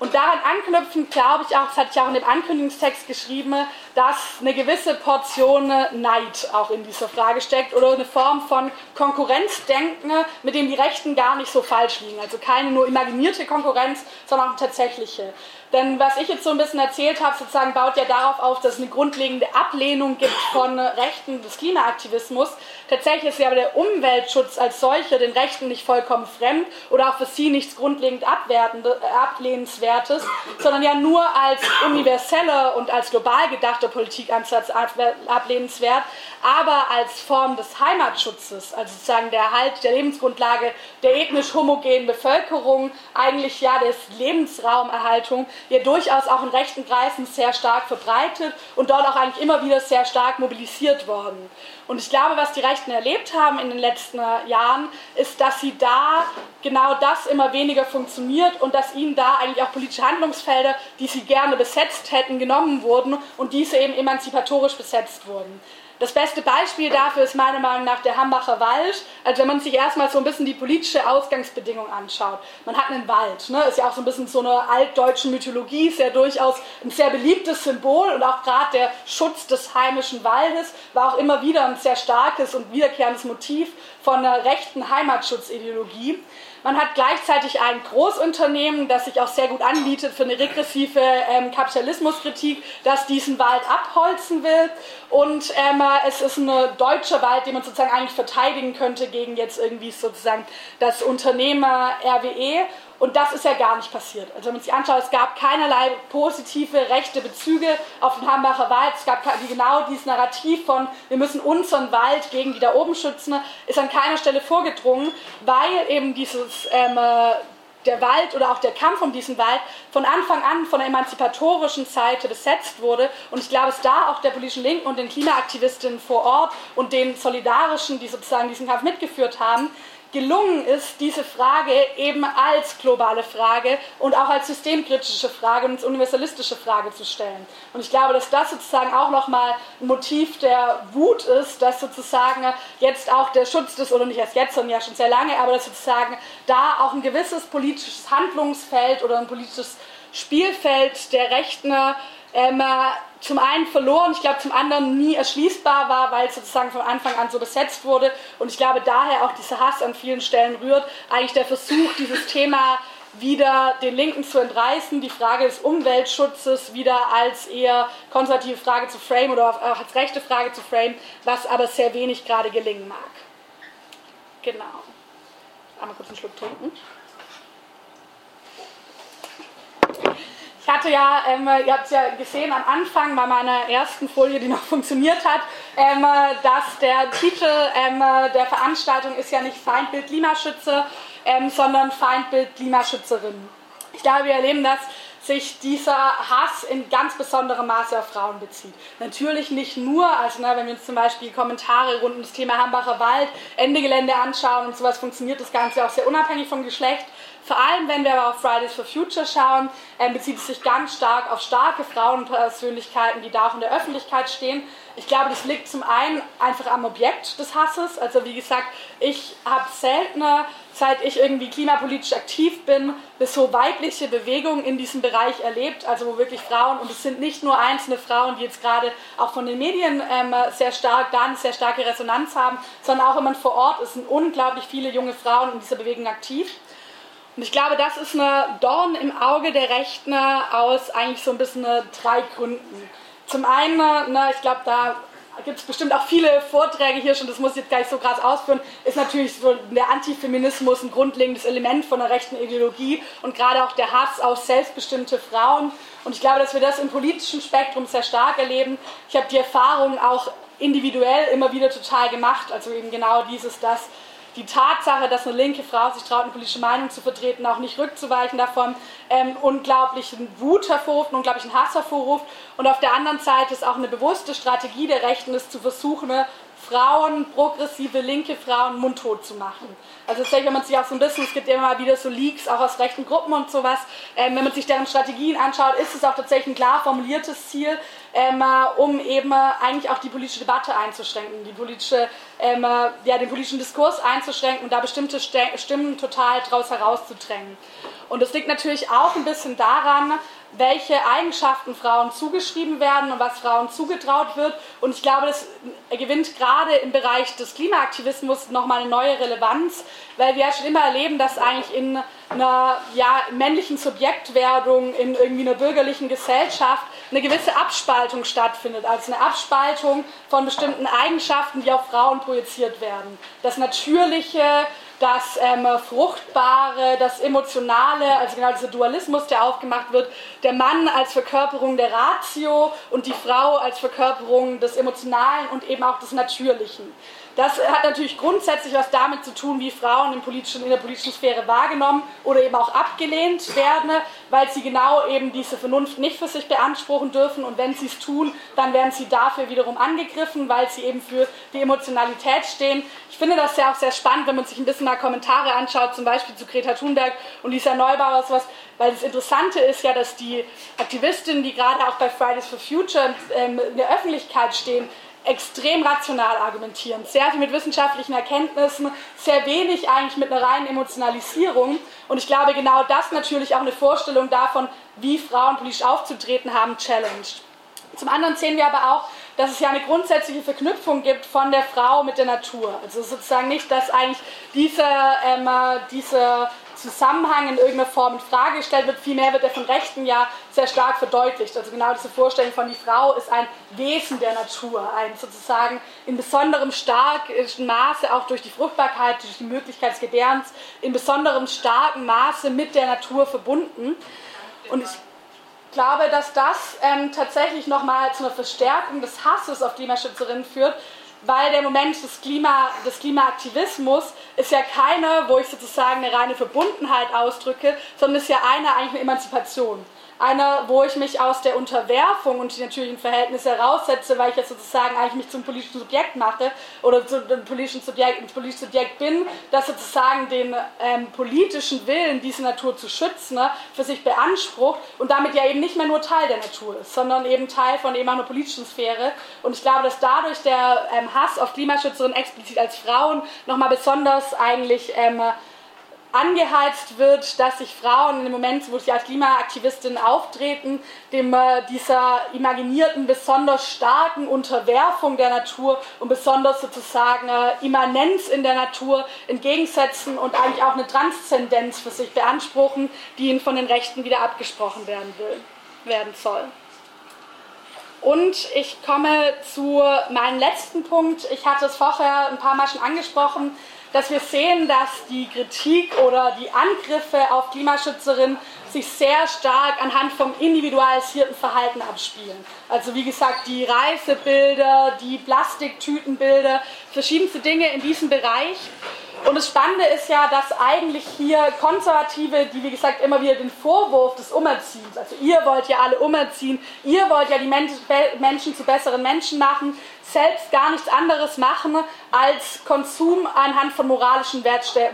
Speaker 1: Und daran anknüpfend glaube ich auch, das hatte ich auch in dem Ankündigungstext geschrieben, dass eine gewisse Portion Neid auch in dieser Frage steckt oder eine Form von Konkurrenzdenken, mit dem die Rechten gar nicht so falsch liegen. Also keine nur imaginierte Konkurrenz, sondern auch tatsächliche. Denn was ich jetzt so ein bisschen erzählt habe, sozusagen baut ja darauf auf, dass es eine grundlegende Ablehnung gibt von Rechten des Klimaaktivismus. Tatsächlich ist ja aber der Umweltschutz als solcher den Rechten nicht vollkommen fremd oder auch für sie nichts grundlegend ablehnenswertes, sondern ja nur als universelle und als global gedachter Politikansatz ablehnenswert, aber als Form des Heimatschutzes, also sozusagen der Erhalt der Lebensgrundlage der ethnisch homogenen Bevölkerung, eigentlich ja des Lebensraumerhaltung, ja durchaus auch in rechten Kreisen sehr stark verbreitet und dort auch eigentlich immer wieder sehr stark mobilisiert worden. Und ich glaube, was die Rechten erlebt haben in den letzten Jahren, ist, dass sie da genau das immer weniger funktioniert und dass ihnen da eigentlich auch politische Handlungsfelder, die sie gerne besetzt hätten, genommen wurden und diese eben emanzipatorisch besetzt wurden. Das beste Beispiel dafür ist meiner Meinung nach der Hambacher Wald. Also wenn man sich erstmal so ein bisschen die politische Ausgangsbedingung anschaut. Man hat einen Wald, ne? ist ja auch so ein bisschen so eine altdeutsche Mythologie, ist ja durchaus ein sehr beliebtes Symbol und auch gerade der Schutz des heimischen Waldes war auch immer wieder ein sehr starkes und wiederkehrendes Motiv von einer rechten Heimatschutzideologie. Man hat gleichzeitig ein Großunternehmen, das sich auch sehr gut anbietet für eine regressive ähm, Kapitalismuskritik, das diesen Wald abholzen will. Und ähm, es ist ein deutscher Wald, den man sozusagen eigentlich verteidigen könnte gegen jetzt irgendwie sozusagen das Unternehmer RWE. Und das ist ja gar nicht passiert. Also wenn man sich anschaut, es gab keinerlei positive rechte Bezüge auf den Hambacher Wald. Es gab genau dieses Narrativ von, wir müssen unseren Wald gegen die da oben schützen, ist an keiner Stelle vorgedrungen, weil eben dieses ähm, äh, der Wald oder auch der Kampf um diesen Wald von Anfang an von der emanzipatorischen Seite besetzt wurde. Und ich glaube, es da auch der politischen Linken und den Klimaaktivistinnen vor Ort und den Solidarischen, die sozusagen diesen Kampf mitgeführt haben, gelungen ist, diese Frage eben als globale Frage und auch als systemkritische Frage und als universalistische Frage zu stellen. Und ich glaube, dass das sozusagen auch nochmal ein Motiv der Wut ist, dass sozusagen jetzt auch der Schutz des, oder nicht erst jetzt, sondern ja schon sehr lange, aber dass sozusagen da auch ein gewisses politisches Handlungsfeld oder ein politisches Spielfeld der Rechten ähm, zum einen verloren, ich glaube zum anderen nie erschließbar war, weil es sozusagen von Anfang an so besetzt wurde. Und ich glaube daher auch dieser Hass an vielen Stellen rührt, eigentlich der Versuch, dieses Thema wieder den Linken zu entreißen, die Frage des Umweltschutzes wieder als eher konservative Frage zu frame oder auch als rechte Frage zu frame, was aber sehr wenig gerade gelingen mag. Genau. Einmal kurz einen Schluck trinken. Ich hatte ja, ähm, ihr habt es ja gesehen am Anfang bei meiner ersten Folie, die noch funktioniert hat, ähm, dass der Titel ähm, der Veranstaltung ist ja nicht Feindbild Klimaschütze, ähm, sondern Feindbild Klimaschützerin. Ich glaube, wir erleben das sich dieser Hass in ganz besonderem Maße auf Frauen bezieht. Natürlich nicht nur, also ne, wenn wir uns zum Beispiel Kommentare rund um das Thema Hambacher Wald, Ende Gelände anschauen und sowas, funktioniert das Ganze auch sehr unabhängig vom Geschlecht. Vor allem, wenn wir aber auf Fridays for Future schauen, äh, bezieht es sich ganz stark auf starke Frauenpersönlichkeiten, die da auch in der Öffentlichkeit stehen. Ich glaube, das liegt zum einen einfach am Objekt des Hasses. Also wie gesagt, ich habe seltener, seit ich irgendwie klimapolitisch aktiv bin, bis so weibliche Bewegungen in diesem Bereich erlebt. Also wo wirklich Frauen, und es sind nicht nur einzelne Frauen, die jetzt gerade auch von den Medien ähm, sehr stark, da eine sehr starke Resonanz haben, sondern auch wenn man vor Ort ist, sind unglaublich viele junge Frauen in dieser Bewegung aktiv. Und ich glaube, das ist eine Dorn im Auge der Rechten aus eigentlich so ein bisschen drei Gründen. Zum einen, ne, ich glaube, da gibt es bestimmt auch viele Vorträge hier schon, das muss ich jetzt gar nicht so krass ausführen, ist natürlich so der Antifeminismus ein grundlegendes Element von der rechten Ideologie und gerade auch der Hass auf selbstbestimmte Frauen. Und ich glaube, dass wir das im politischen Spektrum sehr stark erleben. Ich habe die Erfahrung auch individuell immer wieder total gemacht, also eben genau dieses, dass die Tatsache, dass eine linke Frau sich traut, eine politische Meinung zu vertreten, auch nicht rückzuweichen davon, ähm, unglaublichen Wut hervorruft, unglaublichen Hass hervorruft. Und auf der anderen Seite ist auch eine bewusste Strategie der Rechten, es zu versuchen, Frauen, progressive linke Frauen mundtot zu machen. Also tatsächlich, wenn man sich auch so ein bisschen, es gibt ja immer wieder so Leaks, auch aus rechten Gruppen und sowas, ähm, wenn man sich deren Strategien anschaut, ist es auch tatsächlich ein klar formuliertes Ziel, ähm, um eben eigentlich auch die politische Debatte einzuschränken, die politische, ähm, ja, den politischen Diskurs einzuschränken und da bestimmte Stimmen total draus herauszudrängen. Und das liegt natürlich auch ein bisschen daran, welche Eigenschaften Frauen zugeschrieben werden und was Frauen zugetraut wird. Und ich glaube, das gewinnt gerade im Bereich des Klimaaktivismus nochmal eine neue Relevanz, weil wir ja schon immer erleben, dass eigentlich in einer ja, männlichen Subjektwerdung, in irgendwie einer bürgerlichen Gesellschaft eine gewisse Abspaltung stattfindet. Also eine Abspaltung von bestimmten Eigenschaften, die auf Frauen projiziert werden. Das Natürliche, das ähm, Fruchtbare, das Emotionale, also genau dieser Dualismus, der aufgemacht wird, der Mann als Verkörperung der Ratio und die Frau als Verkörperung des Emotionalen und eben auch des Natürlichen. Das hat natürlich grundsätzlich was damit zu tun, wie Frauen in, politischen, in der politischen Sphäre wahrgenommen oder eben auch abgelehnt werden, weil sie genau eben diese Vernunft nicht für sich beanspruchen dürfen und wenn sie es tun, dann werden sie dafür wiederum angegriffen, weil sie eben für die Emotionalität stehen. Ich finde das ja auch sehr spannend, wenn man sich ein bisschen mal Kommentare anschaut, zum Beispiel zu Greta Thunberg und Lisa Neubauer, sowas, weil das Interessante ist ja, dass die Aktivistinnen, die gerade auch bei Fridays for Future ähm, in der Öffentlichkeit stehen, extrem rational argumentieren, sehr viel mit wissenschaftlichen Erkenntnissen, sehr wenig eigentlich mit einer reinen Emotionalisierung. Und ich glaube, genau das natürlich auch eine Vorstellung davon, wie Frauen politisch aufzutreten haben, challenged. Zum anderen sehen wir aber auch, dass es ja eine grundsätzliche Verknüpfung gibt von der Frau mit der Natur. Also sozusagen nicht, dass eigentlich diese, ähm, diese Zusammenhang in irgendeiner Form in Frage gestellt wird, vielmehr wird er von Rechten ja sehr stark verdeutlicht. Also genau diese Vorstellung von die Frau ist ein Wesen der Natur, ein sozusagen in besonderem starken Maße, auch durch die Fruchtbarkeit, durch die Möglichkeit des Gebärens, in besonderem starken Maße mit der Natur verbunden. Und ich glaube, dass das ähm, tatsächlich nochmal zu einer Verstärkung des Hasses auf Klimaschützerinnen führt, weil der Moment des, Klima, des Klimaaktivismus ist ja keiner, wo ich sozusagen eine reine Verbundenheit ausdrücke, sondern ist ja einer eigentlich eine Emanzipation einer, wo ich mich aus der Unterwerfung und die natürlichen Verhältnisse heraussetze, weil ich jetzt sozusagen eigentlich mich zum politischen Subjekt mache oder zum politischen Subjekt, ein politisches Subjekt bin, das sozusagen den ähm, politischen Willen, diese Natur zu schützen, ne, für sich beansprucht und damit ja eben nicht mehr nur Teil der Natur ist, sondern eben Teil von eben einer politischen Sphäre. Und ich glaube, dass dadurch der ähm, Hass auf Klimaschützerinnen explizit als Frauen nochmal besonders eigentlich ähm, angeheizt wird, dass sich Frauen in dem Moment, wo sie als Klimaaktivistinnen auftreten, dem, äh, dieser imaginierten, besonders starken Unterwerfung der Natur und besonders sozusagen äh, Immanenz in der Natur entgegensetzen und eigentlich auch eine Transzendenz für sich beanspruchen, die ihnen von den Rechten wieder abgesprochen werden, will, werden soll. Und ich komme zu meinem letzten Punkt. Ich hatte es vorher ein paar Mal schon angesprochen dass wir sehen, dass die Kritik oder die Angriffe auf Klimaschützerinnen sich sehr stark anhand vom individualisierten Verhalten abspielen. Also wie gesagt, die Reisebilder, die Plastiktütenbilder, verschiedenste Dinge in diesem Bereich. Und das Spannende ist ja, dass eigentlich hier Konservative, die wie gesagt immer wieder den Vorwurf des Umerziehens, also ihr wollt ja alle umerziehen, ihr wollt ja die Menschen zu besseren Menschen machen, selbst gar nichts anderes machen, als Konsum anhand von moralischen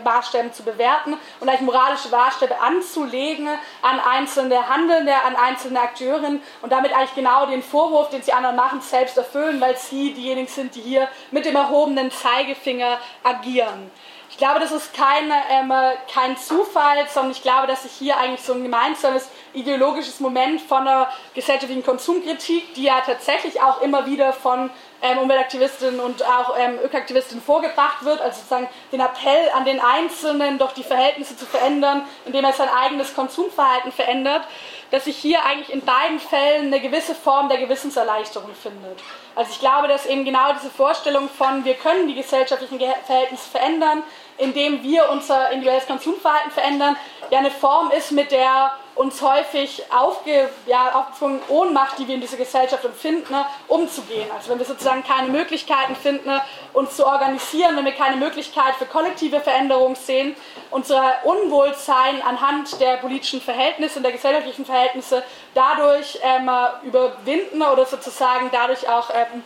Speaker 1: Maßstäben zu bewerten und eigentlich moralische Maßstäbe anzulegen an einzelne Handelnde, an einzelne Akteurinnen und damit eigentlich genau den Vorwurf, den sie anderen machen, selbst erfüllen, weil sie diejenigen sind, die hier mit dem erhobenen Zeigefinger agieren. Ich glaube, das ist kein, ähm, kein Zufall, sondern ich glaube, dass sich hier eigentlich so ein gemeinsames ideologisches Moment von einer gesellschaftlichen Konsumkritik, die ja tatsächlich auch immer wieder von ähm, Umweltaktivistinnen und auch ähm, Ökoaktivistinnen vorgebracht wird, also sozusagen den Appell an den Einzelnen, doch die Verhältnisse zu verändern, indem er sein eigenes Konsumverhalten verändert, dass sich hier eigentlich in beiden Fällen eine gewisse Form der Gewissenserleichterung findet. Also ich glaube, dass eben genau diese Vorstellung von, wir können die gesellschaftlichen Verhältnisse verändern, indem wir unser individuelles Konsumverhalten verändern, ja eine Form ist, mit der uns häufig aufge, ja, aufgezwungen Ohnmacht, die wir in dieser Gesellschaft empfinden, ne, umzugehen. Also wenn wir sozusagen keine Möglichkeiten finden, uns zu organisieren, wenn wir keine Möglichkeit für kollektive Veränderung sehen, unser Unwohlsein anhand der politischen Verhältnisse und der gesellschaftlichen Verhältnisse dadurch ähm, überwinden oder sozusagen dadurch auch ähm,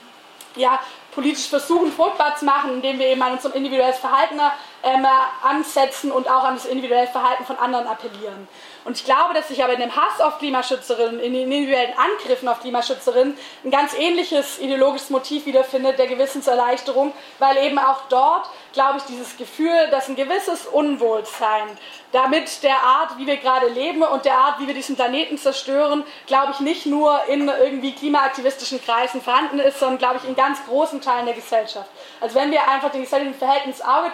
Speaker 1: ja, politisch versuchen, fruchtbar zu machen, indem wir eben an unser individuelles Verhalten ähm, ansetzen und auch an das individuelle Verhalten von anderen appellieren. Und ich glaube, dass sich aber in dem Hass auf Klimaschützerinnen, in den individuellen Angriffen auf Klimaschützerinnen ein ganz ähnliches ideologisches Motiv wiederfindet, der Gewissenserleichterung, weil eben auch dort, glaube ich, dieses Gefühl, dass ein gewisses Unwohlsein damit der Art, wie wir gerade leben und der Art, wie wir diesen Planeten zerstören, glaube ich, nicht nur in irgendwie klimaaktivistischen Kreisen vorhanden ist, sondern, glaube ich, in ganz großen Teilen der Gesellschaft. Also wenn wir einfach den gesellschaftlichen Verhältnis ins Auge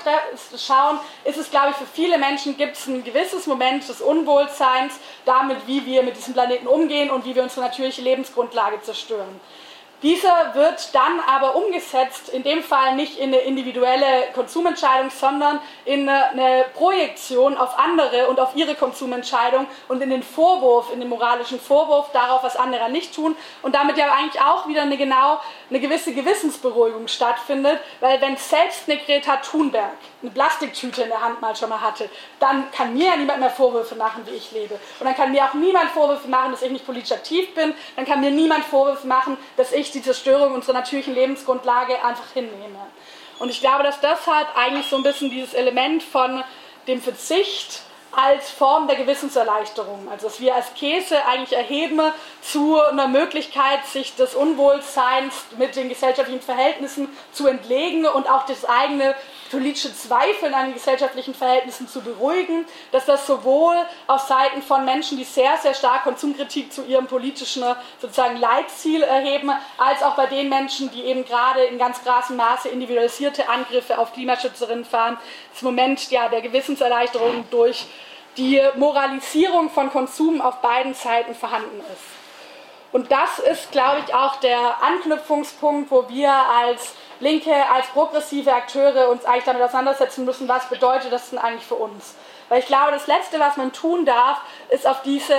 Speaker 1: schauen, ist es, glaube ich, für viele Menschen gibt es ein gewisses Moment des Unwohlseins damit, wie wir mit diesem Planeten umgehen und wie wir unsere natürliche Lebensgrundlage zerstören. Dieser wird dann aber umgesetzt, in dem Fall nicht in eine individuelle Konsumentscheidung, sondern in eine Projektion auf andere und auf ihre Konsumentscheidung und in den Vorwurf, in den moralischen Vorwurf darauf, was andere nicht tun. Und damit ja eigentlich auch wieder eine genau eine gewisse Gewissensberuhigung stattfindet, weil wenn selbst eine Greta Thunberg eine Plastiktüte in der Hand mal schon mal hatte, dann kann mir ja niemand mehr Vorwürfe machen, wie ich lebe. Und dann kann mir auch niemand Vorwürfe machen, dass ich nicht politisch aktiv bin. Dann kann mir niemand Vorwürfe machen, dass ich die Zerstörung unserer natürlichen Lebensgrundlage einfach hinnehme. Und ich glaube, dass das halt eigentlich so ein bisschen dieses Element von dem Verzicht als Form der Gewissenserleichterung. Also dass wir als Käse eigentlich erheben zu einer Möglichkeit, sich des Unwohlseins mit den gesellschaftlichen Verhältnissen zu entlegen und auch das eigene politische Zweifeln an den gesellschaftlichen Verhältnissen zu beruhigen, dass das sowohl auf Seiten von Menschen, die sehr, sehr stark Konsumkritik zu ihrem politischen sozusagen Leitziel erheben, als auch bei den Menschen, die eben gerade in ganz krassem Maße individualisierte Angriffe auf Klimaschützerinnen fahren, das Moment ja, der Gewissenserleichterung durch die Moralisierung von Konsum auf beiden Seiten vorhanden ist. Und das ist, glaube ich, auch der Anknüpfungspunkt, wo wir als Linke, als progressive Akteure uns eigentlich damit auseinandersetzen müssen, was bedeutet das denn eigentlich für uns. Weil ich glaube, das Letzte, was man tun darf, ist auf diese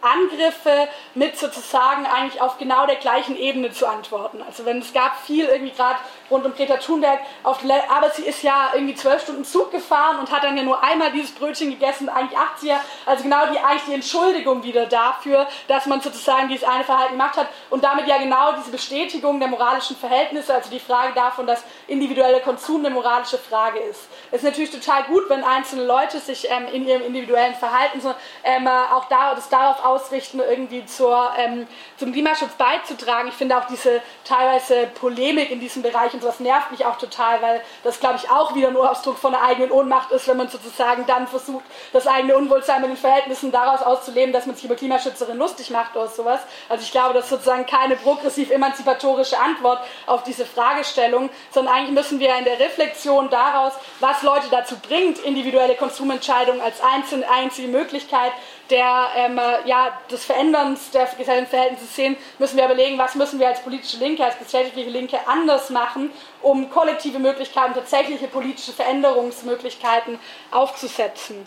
Speaker 1: Angriffe mit sozusagen eigentlich auf genau der gleichen Ebene zu antworten. Also wenn es gab viel irgendwie gerade rund um Greta Thunberg, auf, aber sie ist ja irgendwie zwölf Stunden Zug gefahren und hat dann ja nur einmal dieses Brötchen gegessen, eigentlich 80er, also genau die, eigentlich die Entschuldigung wieder dafür, dass man sozusagen dieses eine Verhalten gemacht hat und damit ja genau diese Bestätigung der moralischen Verhältnisse, also die Frage davon, dass individueller Konsum eine moralische Frage ist. Es ist natürlich total gut, wenn einzelne Leute sich ähm, in ihrem individuellen Verhalten so, ähm, auch da, das darauf ausrichten, irgendwie zur, ähm, zum Klimaschutz beizutragen. Ich finde auch diese teilweise Polemik in diesem Bereich und das nervt mich auch total, weil das, glaube ich, auch wieder nur Ausdruck von der eigenen Ohnmacht ist, wenn man sozusagen dann versucht, das eigene Unwohlsein mit den Verhältnissen daraus auszuleben, dass man sich über Klimaschützerin lustig macht oder sowas. Also ich glaube, das ist sozusagen keine progressiv-emanzipatorische Antwort auf diese Fragestellung, sondern eigentlich müssen wir in der Reflexion daraus, was Leute dazu bringt, individuelle Konsumentscheidungen als einzelne, einzige Möglichkeit der, ähm, ja, des Veränderns der gesellschaftlichen Verhältnisse sehen, müssen wir überlegen, was müssen wir als politische Linke, als gesellschaftliche Linke anders machen, um kollektive Möglichkeiten, tatsächliche politische Veränderungsmöglichkeiten aufzusetzen.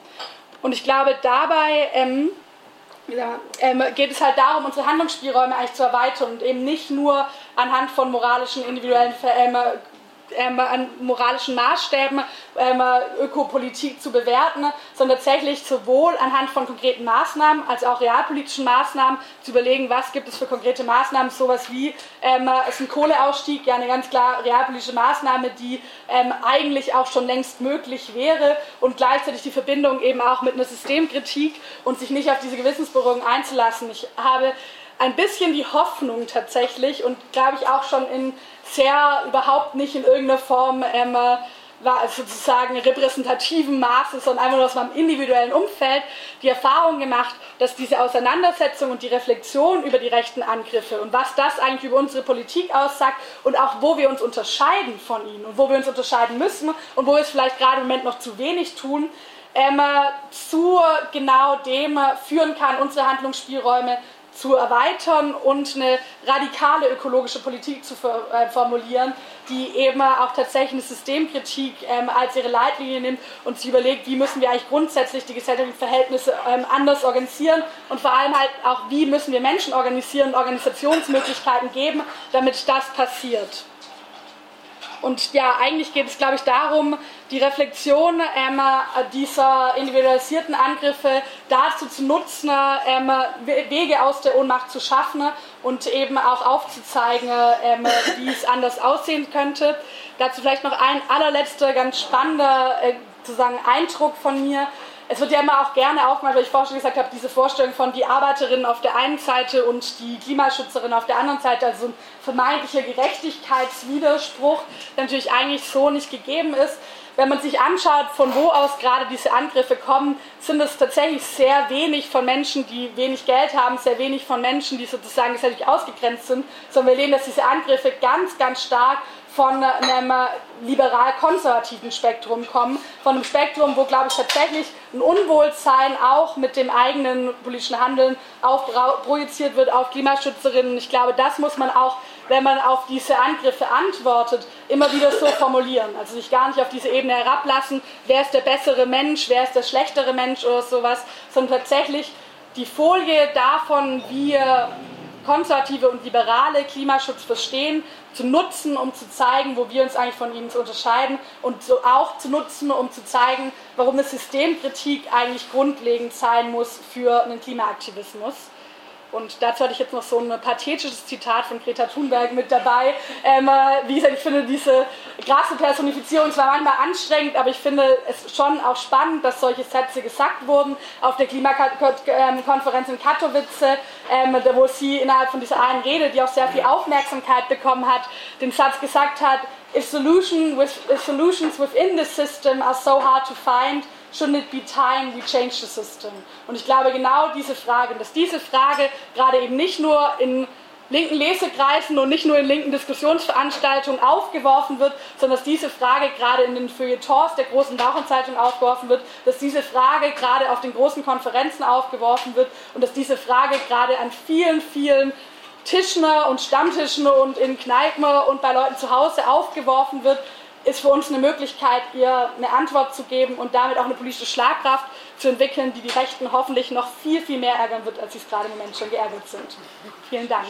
Speaker 1: Und ich glaube, dabei ähm, ja, ähm, geht es halt darum, unsere Handlungsspielräume eigentlich zu erweitern und eben nicht nur anhand von moralischen, individuellen ähm, an moralischen Maßstäben ähm, Ökopolitik zu bewerten, sondern tatsächlich sowohl anhand von konkreten Maßnahmen als auch realpolitischen Maßnahmen zu überlegen, was gibt es für konkrete Maßnahmen, sowas wie ähm, ist ein Kohleausstieg, ja eine ganz klar realpolitische Maßnahme, die ähm, eigentlich auch schon längst möglich wäre und gleichzeitig die Verbindung eben auch mit einer Systemkritik und sich nicht auf diese Gewissensberuhigung einzulassen. Ich habe ein bisschen die Hoffnung tatsächlich und glaube ich auch schon in sehr überhaupt nicht in irgendeiner Form ähm, war sozusagen repräsentativen Maße, sondern einfach nur aus meinem individuellen Umfeld die Erfahrung gemacht, dass diese Auseinandersetzung und die Reflexion über die rechten Angriffe und was das eigentlich über unsere Politik aussagt und auch wo wir uns unterscheiden von ihnen und wo wir uns unterscheiden müssen und wo wir es vielleicht gerade im Moment noch zu wenig tun, ähm, zu genau dem führen kann, unsere Handlungsspielräume zu erweitern und eine radikale ökologische Politik zu äh, formulieren, die eben auch tatsächlich eine Systemkritik ähm, als ihre Leitlinie nimmt und sich überlegt, wie müssen wir eigentlich grundsätzlich die gesellschaftlichen Verhältnisse ähm, anders organisieren und vor allem halt auch, wie müssen wir Menschen organisieren und Organisationsmöglichkeiten geben, damit das passiert. Und ja, eigentlich geht es, glaube ich, darum, die Reflexion ähm, dieser individualisierten Angriffe dazu zu nutzen, ähm, Wege aus der Ohnmacht zu schaffen und eben auch aufzuzeigen, ähm, wie es anders aussehen könnte. Dazu vielleicht noch ein allerletzter ganz spannender äh, sozusagen Eindruck von mir es wird ja immer auch gerne aufgemacht, weil ich vorhin schon gesagt habe, diese Vorstellung von die Arbeiterin auf der einen Seite und die Klimaschützerin auf der anderen Seite, also ein vermeintlicher Gerechtigkeitswiderspruch, der natürlich eigentlich so nicht gegeben ist. Wenn man sich anschaut, von wo aus gerade diese Angriffe kommen, sind es tatsächlich sehr wenig von Menschen, die wenig Geld haben, sehr wenig von Menschen, die sozusagen gesellschaftlich ausgegrenzt sind, sondern wir erleben, dass diese Angriffe ganz, ganz stark von einem liberal-konservativen Spektrum kommen, von einem Spektrum, wo, glaube ich, tatsächlich ein Unwohlsein auch mit dem eigenen politischen Handeln auch projiziert wird auf Klimaschützerinnen. Ich glaube, das muss man auch, wenn man auf diese Angriffe antwortet, immer wieder so formulieren. Also sich gar nicht auf diese Ebene herablassen, wer ist der bessere Mensch, wer ist der schlechtere Mensch oder sowas, sondern tatsächlich die Folie davon, wie konservative und liberale Klimaschutz verstehen, zu nutzen, um zu zeigen, wo wir uns eigentlich von ihnen unterscheiden und so auch zu nutzen, um zu zeigen, warum eine Systemkritik eigentlich grundlegend sein muss für einen Klimaaktivismus. Und dazu hatte ich jetzt noch so ein pathetisches Zitat von Greta Thunberg mit dabei. Ähm, äh, wie gesagt, ich finde diese krasse Personifizierung zwar manchmal anstrengend, aber ich finde es schon auch spannend, dass solche Sätze gesagt wurden. Auf der Klimakonferenz in Katowice, ähm, wo sie innerhalb von dieser einen Rede, die auch sehr viel Aufmerksamkeit bekommen hat, den Satz gesagt hat, if, solution with, if solutions within the system are so hard to find, shouldn't it be time we change the system? Und ich glaube genau diese Frage, dass diese Frage gerade eben nicht nur in linken Lesekreisen und nicht nur in linken Diskussionsveranstaltungen aufgeworfen wird, sondern dass diese Frage gerade in den Feuilletons der großen Wochenzeitung aufgeworfen wird, dass diese Frage gerade auf den großen Konferenzen aufgeworfen wird und dass diese Frage gerade an vielen, vielen Tischen und Stammtischen und in Kneipen und bei Leuten zu Hause aufgeworfen wird, ist für uns eine Möglichkeit, ihr eine Antwort zu geben und damit auch eine politische Schlagkraft zu entwickeln, die die Rechten hoffentlich noch viel, viel mehr ärgern wird, als sie es gerade im Moment schon geärgert sind. Vielen Dank.